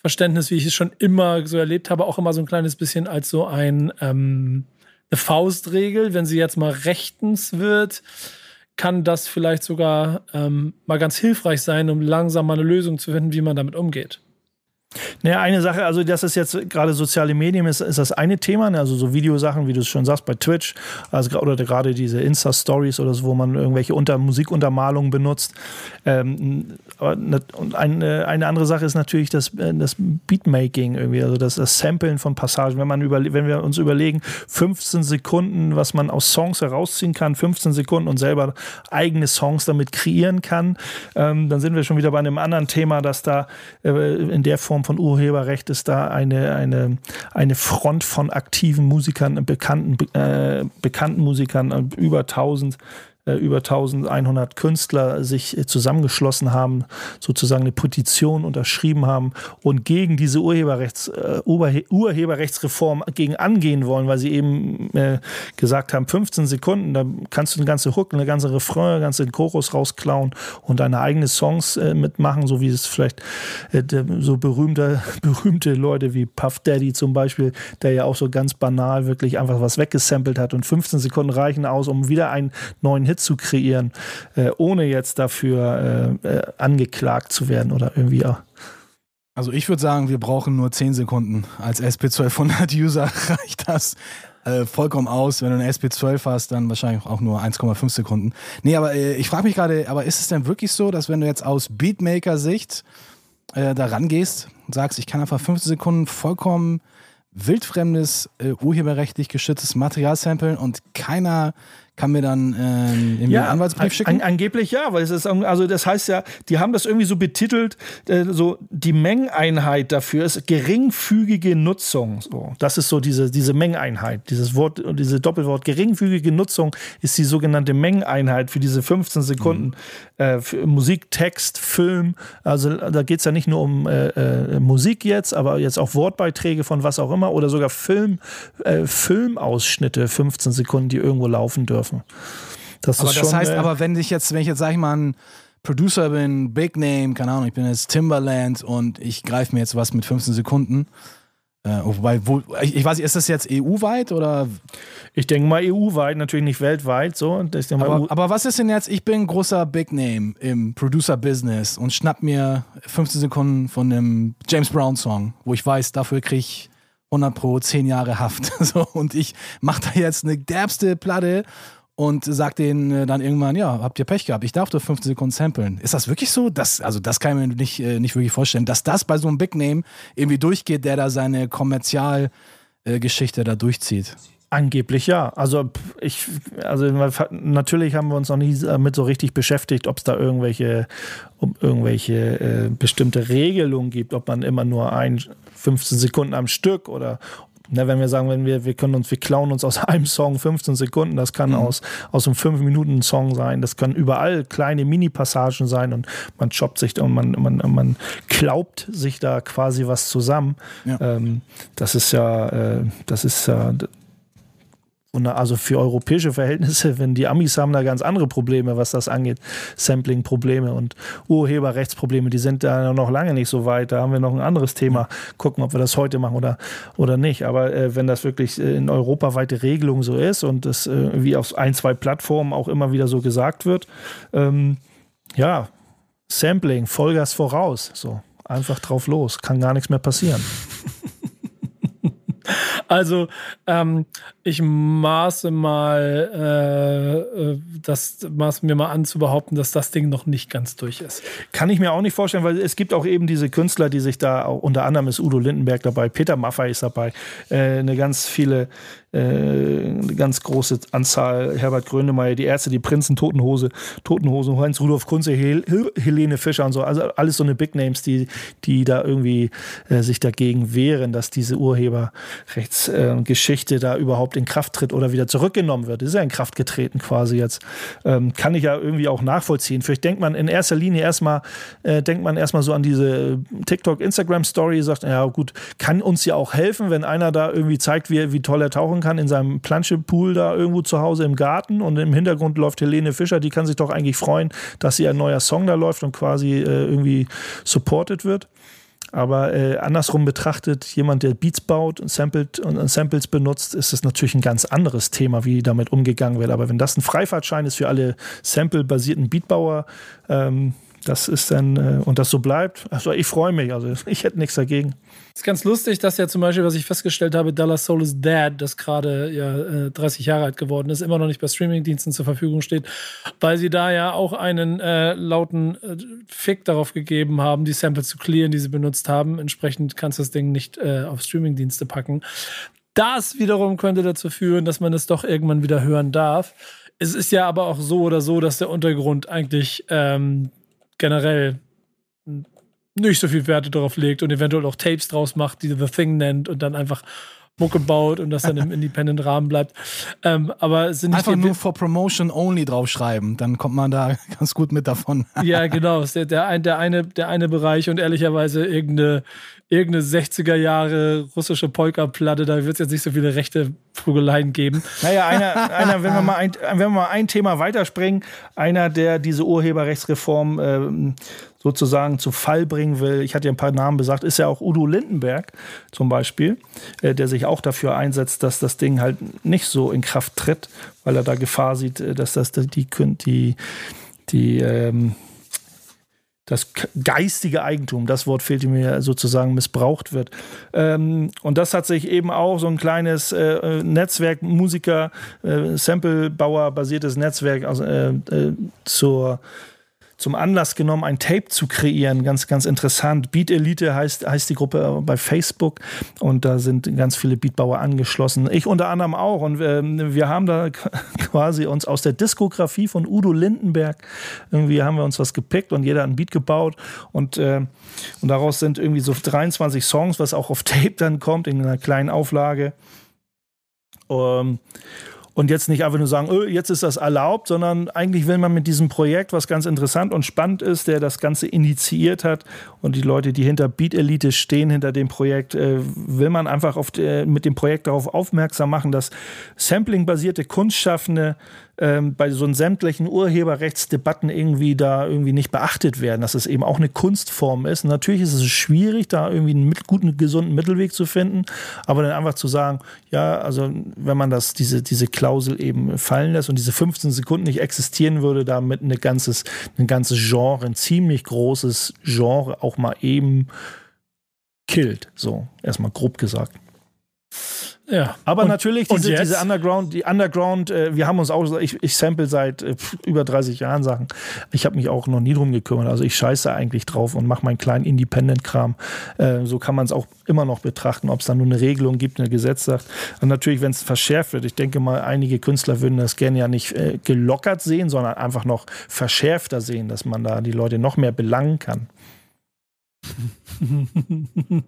Verständnis, wie ich es schon immer so erlebt habe, auch immer so ein kleines bisschen als so ein ähm, eine Faustregel. Wenn sie jetzt mal rechtens wird, kann das vielleicht sogar ähm, mal ganz hilfreich sein, um langsam mal eine Lösung zu finden, wie man damit umgeht. Naja, eine Sache, also das ist jetzt gerade soziale Medien, ist, ist das eine Thema, ne? also so Videosachen, wie du es schon sagst, bei Twitch, also oder gerade diese Insta-Stories oder so, wo man irgendwelche Unter Musikuntermalungen benutzt. Ähm, und eine, eine andere Sache ist natürlich das, äh, das Beatmaking irgendwie, also das, das Samplen von Passagen. Wenn, man wenn wir uns überlegen, 15 Sekunden, was man aus Songs herausziehen kann, 15 Sekunden und selber eigene Songs damit kreieren kann, ähm, dann sind wir schon wieder bei einem anderen Thema, dass da äh, in der Form von Urheberrecht ist da eine, eine, eine Front von aktiven Musikern, bekannten, äh, bekannten Musikern, über 1000 äh, über 1100 Künstler sich äh, zusammengeschlossen haben, sozusagen eine Petition unterschrieben haben und gegen diese Urheberrechts, äh, Urheberrechtsreform gegen angehen wollen, weil sie eben äh, gesagt haben, 15 Sekunden, da kannst du eine ganze Hook, eine ganze Refrain, einen ganzen Chorus rausklauen und deine eigenen Songs äh, mitmachen, so wie es vielleicht äh, so berühmte, berühmte Leute wie Puff Daddy zum Beispiel, der ja auch so ganz banal wirklich einfach was weggesampelt hat und 15 Sekunden reichen aus, um wieder einen neuen Hit Hit zu kreieren, äh, ohne jetzt dafür äh, äh angeklagt zu werden oder irgendwie. Ja. Also ich würde sagen, wir brauchen nur 10 Sekunden. Als SP1200-User reicht das äh, vollkommen aus. Wenn du eine SP12 hast, dann wahrscheinlich auch nur 1,5 Sekunden. Nee, aber äh, ich frage mich gerade, aber ist es denn wirklich so, dass wenn du jetzt aus Beatmaker-Sicht äh, da rangehst und sagst, ich kann einfach 15 Sekunden vollkommen wildfremdes, äh, urheberrechtlich geschütztes Material samplen und keiner kann mir dann äh, ja, einen Anwaltsbrief schicken? An, angeblich ja, weil es ist, also das heißt ja, die haben das irgendwie so betitelt, äh, so die Mengeneinheit dafür ist geringfügige Nutzung. So, das ist so diese, diese Mengeneinheit, dieses Wort, diese Doppelwort geringfügige Nutzung ist die sogenannte Mengeneinheit für diese 15 Sekunden. Mhm. Äh, Musik, Text, Film, also da geht es ja nicht nur um äh, äh, Musik jetzt, aber jetzt auch Wortbeiträge von was auch immer oder sogar Film, äh, Filmausschnitte, 15 Sekunden, die irgendwo laufen dürfen dürfen. Das aber das schon, heißt, äh, aber wenn ich jetzt, wenn ich jetzt, sag ich mal, ein Producer bin, Big Name, keine Ahnung, ich bin jetzt Timberland und ich greife mir jetzt was mit 15 Sekunden. Äh, wobei, wo, ich, ich, weiß nicht, ist das jetzt EU-weit oder? Ich denke mal EU-weit, natürlich nicht weltweit so. Aber, aber, was ist denn jetzt, ich bin großer Big Name im Producer-Business und schnapp mir 15 Sekunden von einem James Brown-Song, wo ich weiß, dafür kriege ich 100 pro 10 Jahre Haft. So, und ich mache da jetzt eine derbste Platte und sag denen äh, dann irgendwann, ja, habt ihr Pech gehabt, ich darf doch 15 Sekunden samplen. Ist das wirklich so? Das, also das kann ich mir nicht, äh, nicht wirklich vorstellen, dass das bei so einem Big Name irgendwie durchgeht, der da seine Kommerzialgeschichte äh, da durchzieht. Angeblich ja. Also ich, also natürlich haben wir uns noch nie damit so richtig beschäftigt, ob es da irgendwelche, um irgendwelche äh, bestimmte Regelungen gibt, ob man immer nur ein 15 Sekunden am Stück oder Ne, wenn wir sagen, wenn wir, wir können uns, wir klauen uns aus einem Song 15 Sekunden, das kann mhm. aus, aus einem 5-Minuten-Song sein, das können überall kleine Mini-Passagen sein und man choppt sich und man, man, man klaubt sich da quasi was zusammen. Ja. Ähm, das ist ja, äh, das ist ja, und also für europäische Verhältnisse, wenn die Amis haben da ganz andere Probleme, was das angeht, Sampling-Probleme und Urheberrechtsprobleme, die sind da noch lange nicht so weit. Da haben wir noch ein anderes Thema. Gucken, ob wir das heute machen oder, oder nicht. Aber äh, wenn das wirklich äh, in europaweite Regelung so ist und das äh, wie auf ein, zwei Plattformen auch immer wieder so gesagt wird, ähm, ja, Sampling, Vollgas voraus. So, einfach drauf los. Kann gar nichts mehr passieren. Also, ähm, ich maße mal, äh, äh, das maße mir mal an zu behaupten, dass das Ding noch nicht ganz durch ist. Kann ich mir auch nicht vorstellen, weil es gibt auch eben diese Künstler, die sich da, unter anderem ist Udo Lindenberg dabei, Peter Maffay ist dabei, äh, eine ganz viele eine ganz große Anzahl, Herbert Grönemeyer, die Ärzte, die Prinzen, Totenhose, Totenhose, Heinz Rudolf Kunze, Hel Helene Fischer und so, also alles so eine Big Names, die, die da irgendwie äh, sich dagegen wehren, dass diese Urheberrechtsgeschichte äh, da überhaupt in Kraft tritt oder wieder zurückgenommen wird. ist ja in Kraft getreten quasi jetzt. Ähm, kann ich ja irgendwie auch nachvollziehen. Vielleicht denkt man in erster Linie erstmal, äh, denkt man erstmal so an diese TikTok, Instagram Story, sagt, ja gut, kann uns ja auch helfen, wenn einer da irgendwie zeigt, wie, wie toll er tauchen kann in seinem Planschepool da irgendwo zu Hause im Garten und im Hintergrund läuft Helene Fischer, die kann sich doch eigentlich freuen, dass sie ein neuer Song da läuft und quasi äh, irgendwie supported wird. Aber äh, andersrum betrachtet, jemand, der Beats baut und, samplet und Samples benutzt, ist das natürlich ein ganz anderes Thema, wie damit umgegangen wird. Aber wenn das ein Freifahrtschein ist für alle Sample-basierten Beatbauer, ähm, das ist dann, äh, und das so bleibt, also ich freue mich, also ich hätte nichts dagegen. Es ist ganz lustig, dass ja zum Beispiel, was ich festgestellt habe, Dallas Soul is Dead, das gerade ja äh, 30 Jahre alt geworden ist, immer noch nicht bei Streamingdiensten zur Verfügung steht, weil sie da ja auch einen äh, lauten äh, Fick darauf gegeben haben, die Samples zu clearen, die sie benutzt haben. Entsprechend kannst du das Ding nicht äh, auf Streamingdienste packen. Das wiederum könnte dazu führen, dass man es doch irgendwann wieder hören darf. Es ist ja aber auch so oder so, dass der Untergrund eigentlich ähm, generell nicht so viel Werte darauf legt und eventuell auch Tapes draus macht, die The Thing nennt und dann einfach Mucke baut und das dann im Independent-Rahmen bleibt. Ähm, aber sind Einfach nur for Promotion only draufschreiben, dann kommt man da ganz gut mit davon. ja, genau. Der, der, ein, der, eine, der eine Bereich und ehrlicherweise irgendeine, irgendeine 60er Jahre russische Polka-Platte, da wird es jetzt nicht so viele rechte Prügeleien geben. Naja, einer, einer wenn, wir mal ein, wenn wir mal ein Thema weiterspringen, einer, der diese Urheberrechtsreform ähm, sozusagen zu Fall bringen will. Ich hatte ja ein paar Namen besagt, ist ja auch Udo Lindenberg zum Beispiel, äh, der sich auch dafür einsetzt, dass das Ding halt nicht so in Kraft tritt, weil er da Gefahr sieht, äh, dass das die, die, die ähm, das geistige Eigentum, das Wort fehlte mir sozusagen, missbraucht wird. Ähm, und das hat sich eben auch so ein kleines äh, Netzwerk, Musiker, äh, Samplebauer basiertes Netzwerk äh, äh zur zum Anlass genommen, ein Tape zu kreieren. Ganz, ganz interessant. Beat Elite heißt, heißt die Gruppe bei Facebook und da sind ganz viele Beatbauer angeschlossen. Ich unter anderem auch. Und wir, ähm, wir haben da quasi uns aus der Diskografie von Udo Lindenberg irgendwie haben wir uns was gepickt und jeder hat ein Beat gebaut und, äh, und daraus sind irgendwie so 23 Songs, was auch auf Tape dann kommt in einer kleinen Auflage. Um, und jetzt nicht einfach nur sagen, oh, jetzt ist das erlaubt, sondern eigentlich will man mit diesem Projekt, was ganz interessant und spannend ist, der das Ganze initiiert hat und die Leute, die hinter Beat Elite stehen, hinter dem Projekt, äh, will man einfach auf, äh, mit dem Projekt darauf aufmerksam machen, dass Sampling-basierte Kunstschaffende ähm, bei so sämtlichen Urheberrechtsdebatten irgendwie da irgendwie nicht beachtet werden, dass es eben auch eine Kunstform ist. Natürlich ist es schwierig, da irgendwie einen guten, gesunden Mittelweg zu finden, aber dann einfach zu sagen, ja, also wenn man das, diese, diese Klausel eben fallen lässt und diese 15 Sekunden nicht existieren würde, damit eine ganzes, ein ganzes Genre, ein ziemlich großes Genre auch mal eben killt. So, erstmal grob gesagt. Ja. Aber Und- natürlich diese, diese Underground, die Underground, äh, wir haben uns auch, ich, ich sample seit äh, über 30 Jahren Sachen. Ich habe mich auch noch nie drum gekümmert. Also ich scheiße eigentlich drauf und mache meinen kleinen Independent-Kram. Äh, so kann man es auch immer noch betrachten, ob es da nur eine Regelung gibt, ein Gesetz sagt. Und natürlich, wenn es verschärft wird, ich denke mal, einige Künstler würden das gerne ja nicht äh, gelockert sehen, sondern einfach noch verschärfter sehen, dass man da die Leute noch mehr belangen kann.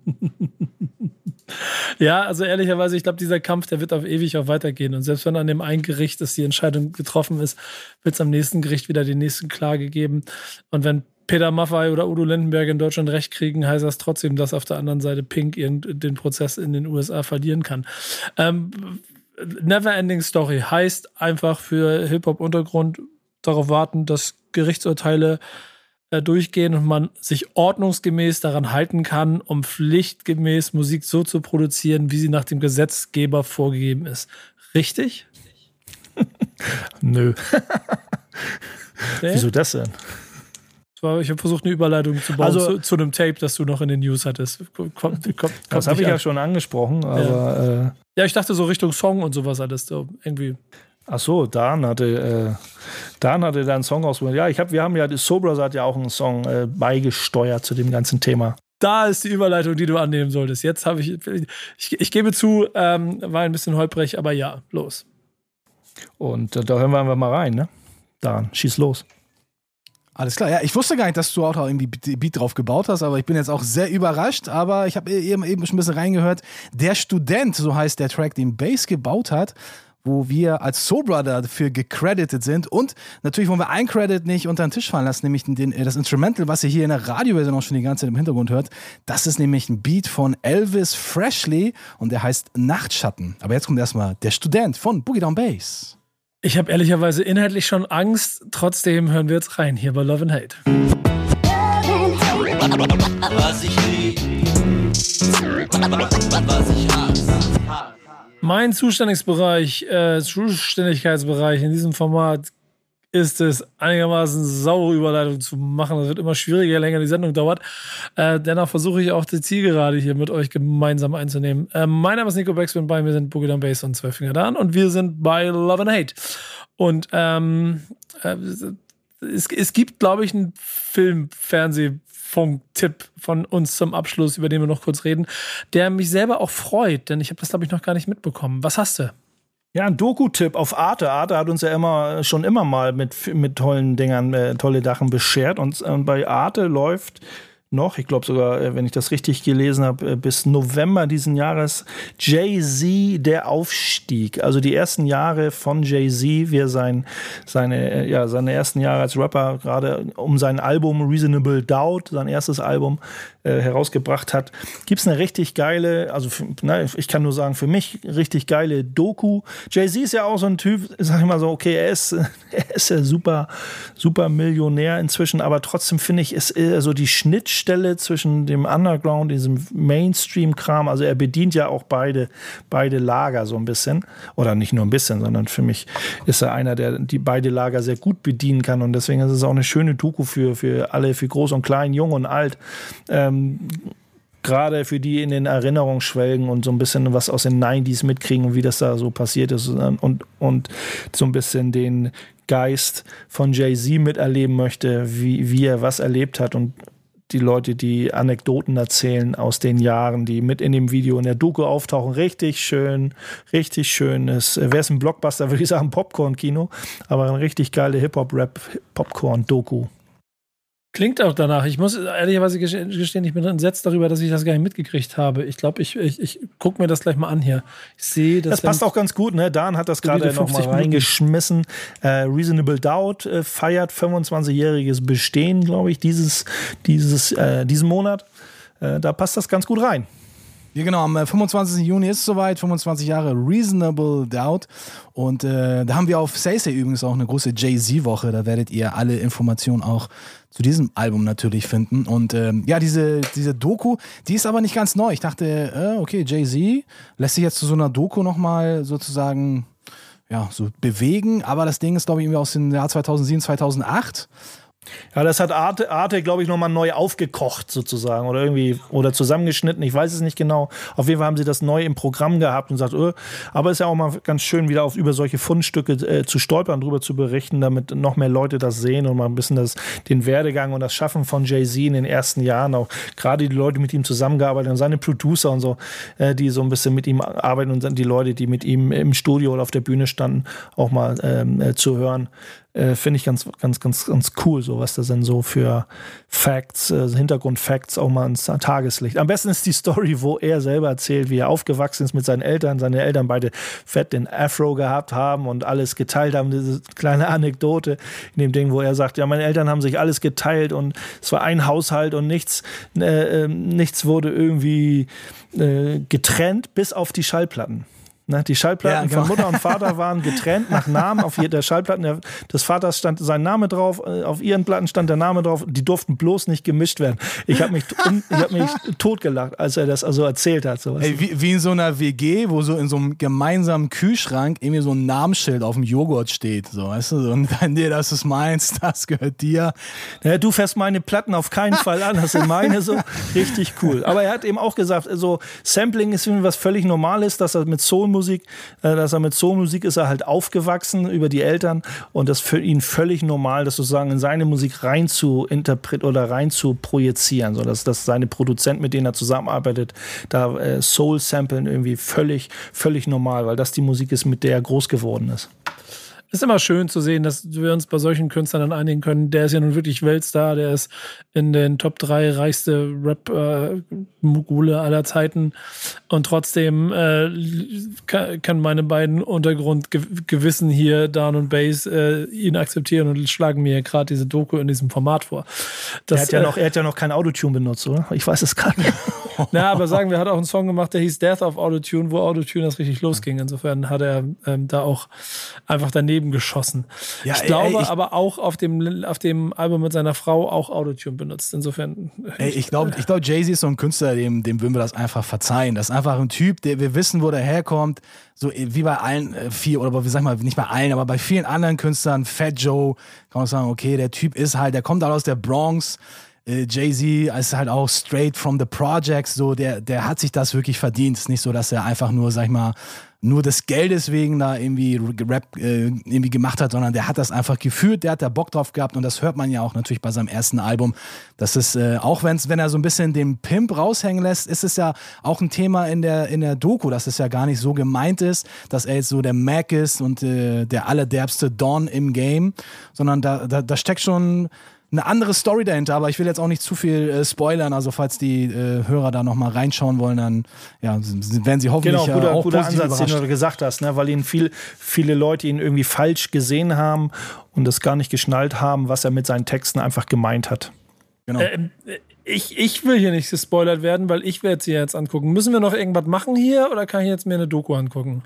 Ja, also ehrlicherweise, ich glaube, dieser Kampf, der wird auf ewig auch weitergehen. Und selbst wenn an dem einen Gericht ist, die Entscheidung getroffen ist, wird es am nächsten Gericht wieder die nächsten Klage geben. Und wenn Peter Maffay oder Udo Lindenberg in Deutschland recht kriegen, heißt das trotzdem, dass auf der anderen Seite Pink ihren, den Prozess in den USA verlieren kann. Ähm, Neverending Story heißt einfach für Hip-Hop-Untergrund darauf warten, dass Gerichtsurteile äh, durchgehen und man sich ordnungsgemäß daran halten kann, um pflichtgemäß Musik so zu produzieren, wie sie nach dem Gesetzgeber vorgegeben ist. Richtig? Nö. Nee? Wieso das denn? Ich habe versucht, eine Überleitung zu bauen Also- zu, zu einem Tape, das du noch in den News hattest. Kommt, kommt, kommt Das habe ich ja an. schon angesprochen, aber äh, Ja, ich dachte so Richtung Song und sowas alles. So irgendwie. Ach so, Dan hatte, äh, Dan hatte da einen Song ausgewählt. Ja, ich hab, wir haben ja, Brothers hat ja auch einen Song äh, beigesteuert zu dem ganzen Thema. Da ist die Überleitung, die du annehmen solltest. Jetzt habe ich, ich, ich gebe zu, ähm, war ein bisschen holprig, aber ja, los. Und äh, da hören wir einfach mal rein, ne? Dan, schieß los. Alles klar, ja, ich wusste gar nicht, dass du auch da irgendwie Beat Beat drauf gebaut hast, aber ich bin jetzt auch sehr überrascht, aber ich habe eben, eben schon ein bisschen reingehört. Der Student, so heißt der Track, den Bass gebaut hat, wo wir als Soul Brother dafür gecredited sind und natürlich wollen wir ein Credit nicht unter den Tisch fallen lassen, nämlich den, äh, das Instrumental, was ihr hier in der Radioversion auch schon die ganze Zeit im Hintergrund hört. Das ist nämlich ein Beat von Elvis Freshly und der heißt Nachtschatten. Aber jetzt kommt erstmal der Student von Boogie Down Bass. Ich habe ehrlicherweise inhaltlich schon Angst. Trotzdem hören wir jetzt rein hier bei Love and Hate. Was ich lieb, was ich hasse. Mein Zuständigkeitsbereich, äh, Zuständigkeitsbereich in diesem Format ist es, einigermaßen saure Überleitung zu machen. Das wird immer schwieriger, je länger die Sendung dauert. Äh, dennoch versuche ich auch die Zielgerade hier mit euch gemeinsam einzunehmen. Äh, mein Name ist Nico Beckspin, bei mir sind Boogie Down Bass und Zwölffinger Dan und wir sind bei Love and Hate. Und ähm, äh, es, es gibt, glaube ich, einen Film, Fernseh, Funk-Tipp von uns zum Abschluss, über den wir noch kurz reden, der mich selber auch freut, denn ich habe das, glaube ich, noch gar nicht mitbekommen. Was hast du? Ja, ein Doku-Tipp auf Arte. Arte hat uns ja immer schon immer mal mit, mit tollen Dingern, äh, tolle Sachen beschert. Und, und bei Arte läuft noch, ich glaube sogar, äh, wenn ich das richtig gelesen habe, äh, bis November diesen Jahres Jay-Z der Aufstieg. Also die ersten Jahre von Jay-Z, wie er sein, seine, äh, ja, seine ersten Jahre als Rapper gerade um sein Album Reasonable Doubt, sein erstes Album, äh, herausgebracht hat, gibt es eine richtig geile, also für, na, ich kann nur sagen, für mich richtig geile Doku. Jay-Z ist ja auch so ein Typ, sag ich mal so, okay, er ist, ist ja super, super Millionär inzwischen, aber trotzdem finde ich, ist so die Schnittstelle zwischen dem Underground, diesem Mainstream-Kram, also er bedient ja auch beide, beide Lager so ein bisschen. Oder nicht nur ein bisschen, sondern für mich ist er einer, der die beide Lager sehr gut bedienen kann. Und deswegen ist es auch eine schöne Doku für, für alle, für groß und klein, jung und alt. Ähm, gerade für die in den Erinnerungen schwelgen und so ein bisschen was aus den 90s mitkriegen und wie das da so passiert ist und, und so ein bisschen den Geist von Jay-Z miterleben möchte, wie, wie er was erlebt hat und die Leute, die Anekdoten erzählen aus den Jahren, die mit in dem Video in der Doku auftauchen. Richtig schön, richtig schönes. Wäre es ein Blockbuster, würde ich sagen, Popcorn-Kino, aber eine richtig geile Hip-Hop-Rap-Popcorn-Doku. Klingt auch danach. Ich muss ehrlicherweise gestehen, ich bin entsetzt darüber, dass ich das gar nicht mitgekriegt habe. Ich glaube, ich, ich, ich gucke mir das gleich mal an hier. Ich sehe, dass Das passt auch ganz gut, ne? Dan hat das gerade noch 50 mal Minuten. reingeschmissen. Äh, Reasonable Doubt äh, feiert 25-jähriges Bestehen, glaube ich, dieses, dieses, äh, diesen Monat. Äh, da passt das ganz gut rein. Ja, genau, am äh, 25. Juni ist es soweit, 25 Jahre Reasonable Doubt. Und äh, da haben wir auf Say übrigens auch eine große Jay-Z-Woche. Da werdet ihr alle Informationen auch zu diesem Album natürlich finden. Und ähm, ja, diese, diese Doku, die ist aber nicht ganz neu. Ich dachte, äh, okay, Jay-Z lässt sich jetzt zu so einer Doku nochmal sozusagen ja, so bewegen. Aber das Ding ist, glaube ich, irgendwie aus dem Jahr 2007, 2008. Ja, das hat Arte, Arte glaube ich, nochmal neu aufgekocht sozusagen oder irgendwie oder zusammengeschnitten. Ich weiß es nicht genau. Auf jeden Fall haben sie das neu im Programm gehabt und sagt, öh. aber es ist ja auch mal ganz schön, wieder auf über solche Fundstücke äh, zu stolpern, darüber zu berichten, damit noch mehr Leute das sehen und mal ein bisschen das, den Werdegang und das Schaffen von Jay-Z in den ersten Jahren, auch gerade die Leute, die mit ihm zusammengearbeitet haben, seine Producer und so, äh, die so ein bisschen mit ihm arbeiten und die Leute, die mit ihm im Studio oder auf der Bühne standen, auch mal ähm, äh, zu hören äh, finde ich ganz, ganz, ganz, ganz cool, so was das denn so für Facts, äh, Hintergrundfacts auch mal ins Tageslicht. Am besten ist die Story, wo er selber erzählt, wie er aufgewachsen ist mit seinen Eltern, seine Eltern beide fett den Afro gehabt haben und alles geteilt haben. Diese kleine Anekdote in dem Ding, wo er sagt, ja, meine Eltern haben sich alles geteilt und es war ein Haushalt und nichts, äh, ähm, nichts wurde irgendwie äh, getrennt, bis auf die Schallplatten. Ne, die Schallplatten ja, genau. von Mutter und Vater waren getrennt nach Namen. Auf jeder Schallplatten des Vaters stand sein Name drauf, äh, auf ihren Platten stand der Name drauf. Die durften bloß nicht gemischt werden. Ich habe mich, ich hab mich totgelacht, als er das also erzählt hat. Sowas. Ey, wie, wie, in so einer WG, wo so in so einem gemeinsamen Kühlschrank irgendwie so ein Namensschild auf dem Joghurt steht. So, weißt du? Und dann, nee, das ist meins, das gehört dir. Ja, du fährst meine Platten auf keinen Fall an, das sind meine so. Richtig cool. Aber er hat eben auch gesagt, also Sampling ist was völlig Normales, dass er mit Soul Soulmusik, äh, dass er mit Soulmusik ist er halt aufgewachsen über die Eltern und das für ihn völlig normal, das sozusagen in seine Musik rein zu interpretieren oder rein zu projizieren, so dass, dass seine Produzenten, mit denen er zusammenarbeitet, da äh, Soul samplen irgendwie völlig, völlig normal, weil das die Musik ist, mit der er groß geworden ist ist immer schön zu sehen, dass wir uns bei solchen Künstlern dann einigen können. Der ist ja nun wirklich Weltstar, der ist in den Top 3 reichste Rap-Mogule aller Zeiten. Und trotzdem äh, kann meine beiden Untergrundgewissen hier, Down und Bass, äh, ihn akzeptieren und schlagen mir gerade diese Doku in diesem Format vor. Das, er, hat ja äh, noch, er hat ja noch kein Autotune benutzt, oder? Ich weiß es gar nicht. Na, aber sagen wir, hat auch einen Song gemacht, der hieß Death of Autotune, wo Autotune das richtig losging. Insofern hat er ähm, da auch einfach daneben geschossen. Ja, ich ey, glaube ey, ich, aber auch auf dem, auf dem Album mit seiner Frau auch Autotune benutzt. Insofern. Ey, ich glaube, ich glaub, Jay-Z ist so ein Künstler, dem, dem würden wir das einfach verzeihen. Das ist einfach ein Typ, der wir wissen, wo der herkommt. So wie bei allen äh, vier, oder wie sag ich mal, nicht bei allen, aber bei vielen anderen Künstlern, Fat Joe, kann man sagen, okay, der Typ ist halt, der kommt halt aus der Bronx äh, Jay-Z ist halt auch straight from the projects, so der, der hat sich das wirklich verdient. Ist nicht so, dass er einfach nur, sag ich mal, nur des Geldes wegen da irgendwie Rap äh, irgendwie gemacht hat, sondern der hat das einfach gefühlt, der hat da Bock drauf gehabt und das hört man ja auch natürlich bei seinem ersten Album. Das ist, äh, auch wenn's, wenn er so ein bisschen den Pimp raushängen lässt, ist es ja auch ein Thema in der, in der Doku, dass es ja gar nicht so gemeint ist, dass er jetzt so der Mac ist und äh, der allerderbste Don im Game, sondern da, da, da steckt schon eine andere Story dahinter, aber ich will jetzt auch nicht zu viel äh, spoilern. Also falls die äh, Hörer da noch mal reinschauen wollen, dann ja, werden sie hoffentlich genau, guter, äh, auch guter Ansatz, den du gesagt hast, ne? weil ihn viel, viele Leute ihn irgendwie falsch gesehen haben und es gar nicht geschnallt haben, was er mit seinen Texten einfach gemeint hat. Genau. Ähm, ich, ich will hier nicht gespoilert werden, weil ich werde sie jetzt angucken. Müssen wir noch irgendwas machen hier oder kann ich jetzt mir eine Doku angucken?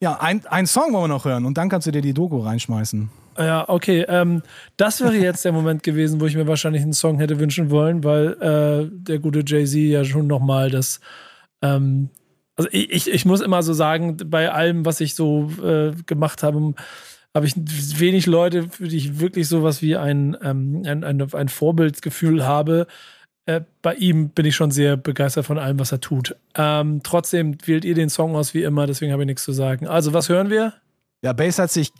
Ja, ein, ein Song wollen wir noch hören und dann kannst du dir die Doku reinschmeißen. Ja, okay. Ähm, das wäre jetzt der Moment gewesen, wo ich mir wahrscheinlich einen Song hätte wünschen wollen, weil äh, der gute Jay-Z ja schon nochmal das. Ähm, also ich, ich, ich muss immer so sagen, bei allem, was ich so äh, gemacht habe, habe ich wenig Leute, für die ich wirklich sowas wie ein, ähm, ein, ein, ein Vorbildgefühl habe. Äh, bei ihm bin ich schon sehr begeistert von allem, was er tut. Ähm, trotzdem wählt ihr den Song aus wie immer, deswegen habe ich nichts zu sagen. Also, was hören wir? Ja, Bass hat sich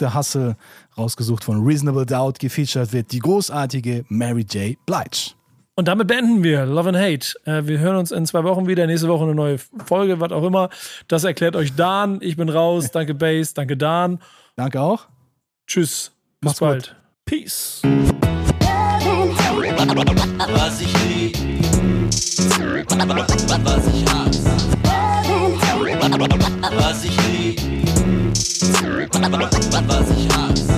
the Hustle rausgesucht von Reasonable Doubt. Gefeatured wird die großartige Mary J. Blige. Und damit beenden wir Love and Hate. Äh, wir hören uns in zwei Wochen wieder. Nächste Woche eine neue Folge, was auch immer. Das erklärt euch Dan. Ich bin raus. Danke Bass. Danke Dan. Danke auch. Tschüss. Bis Mach's bald. Gut. Peace. Was ich lieb, was ich hasse, was ich lieb. Was ich hasse.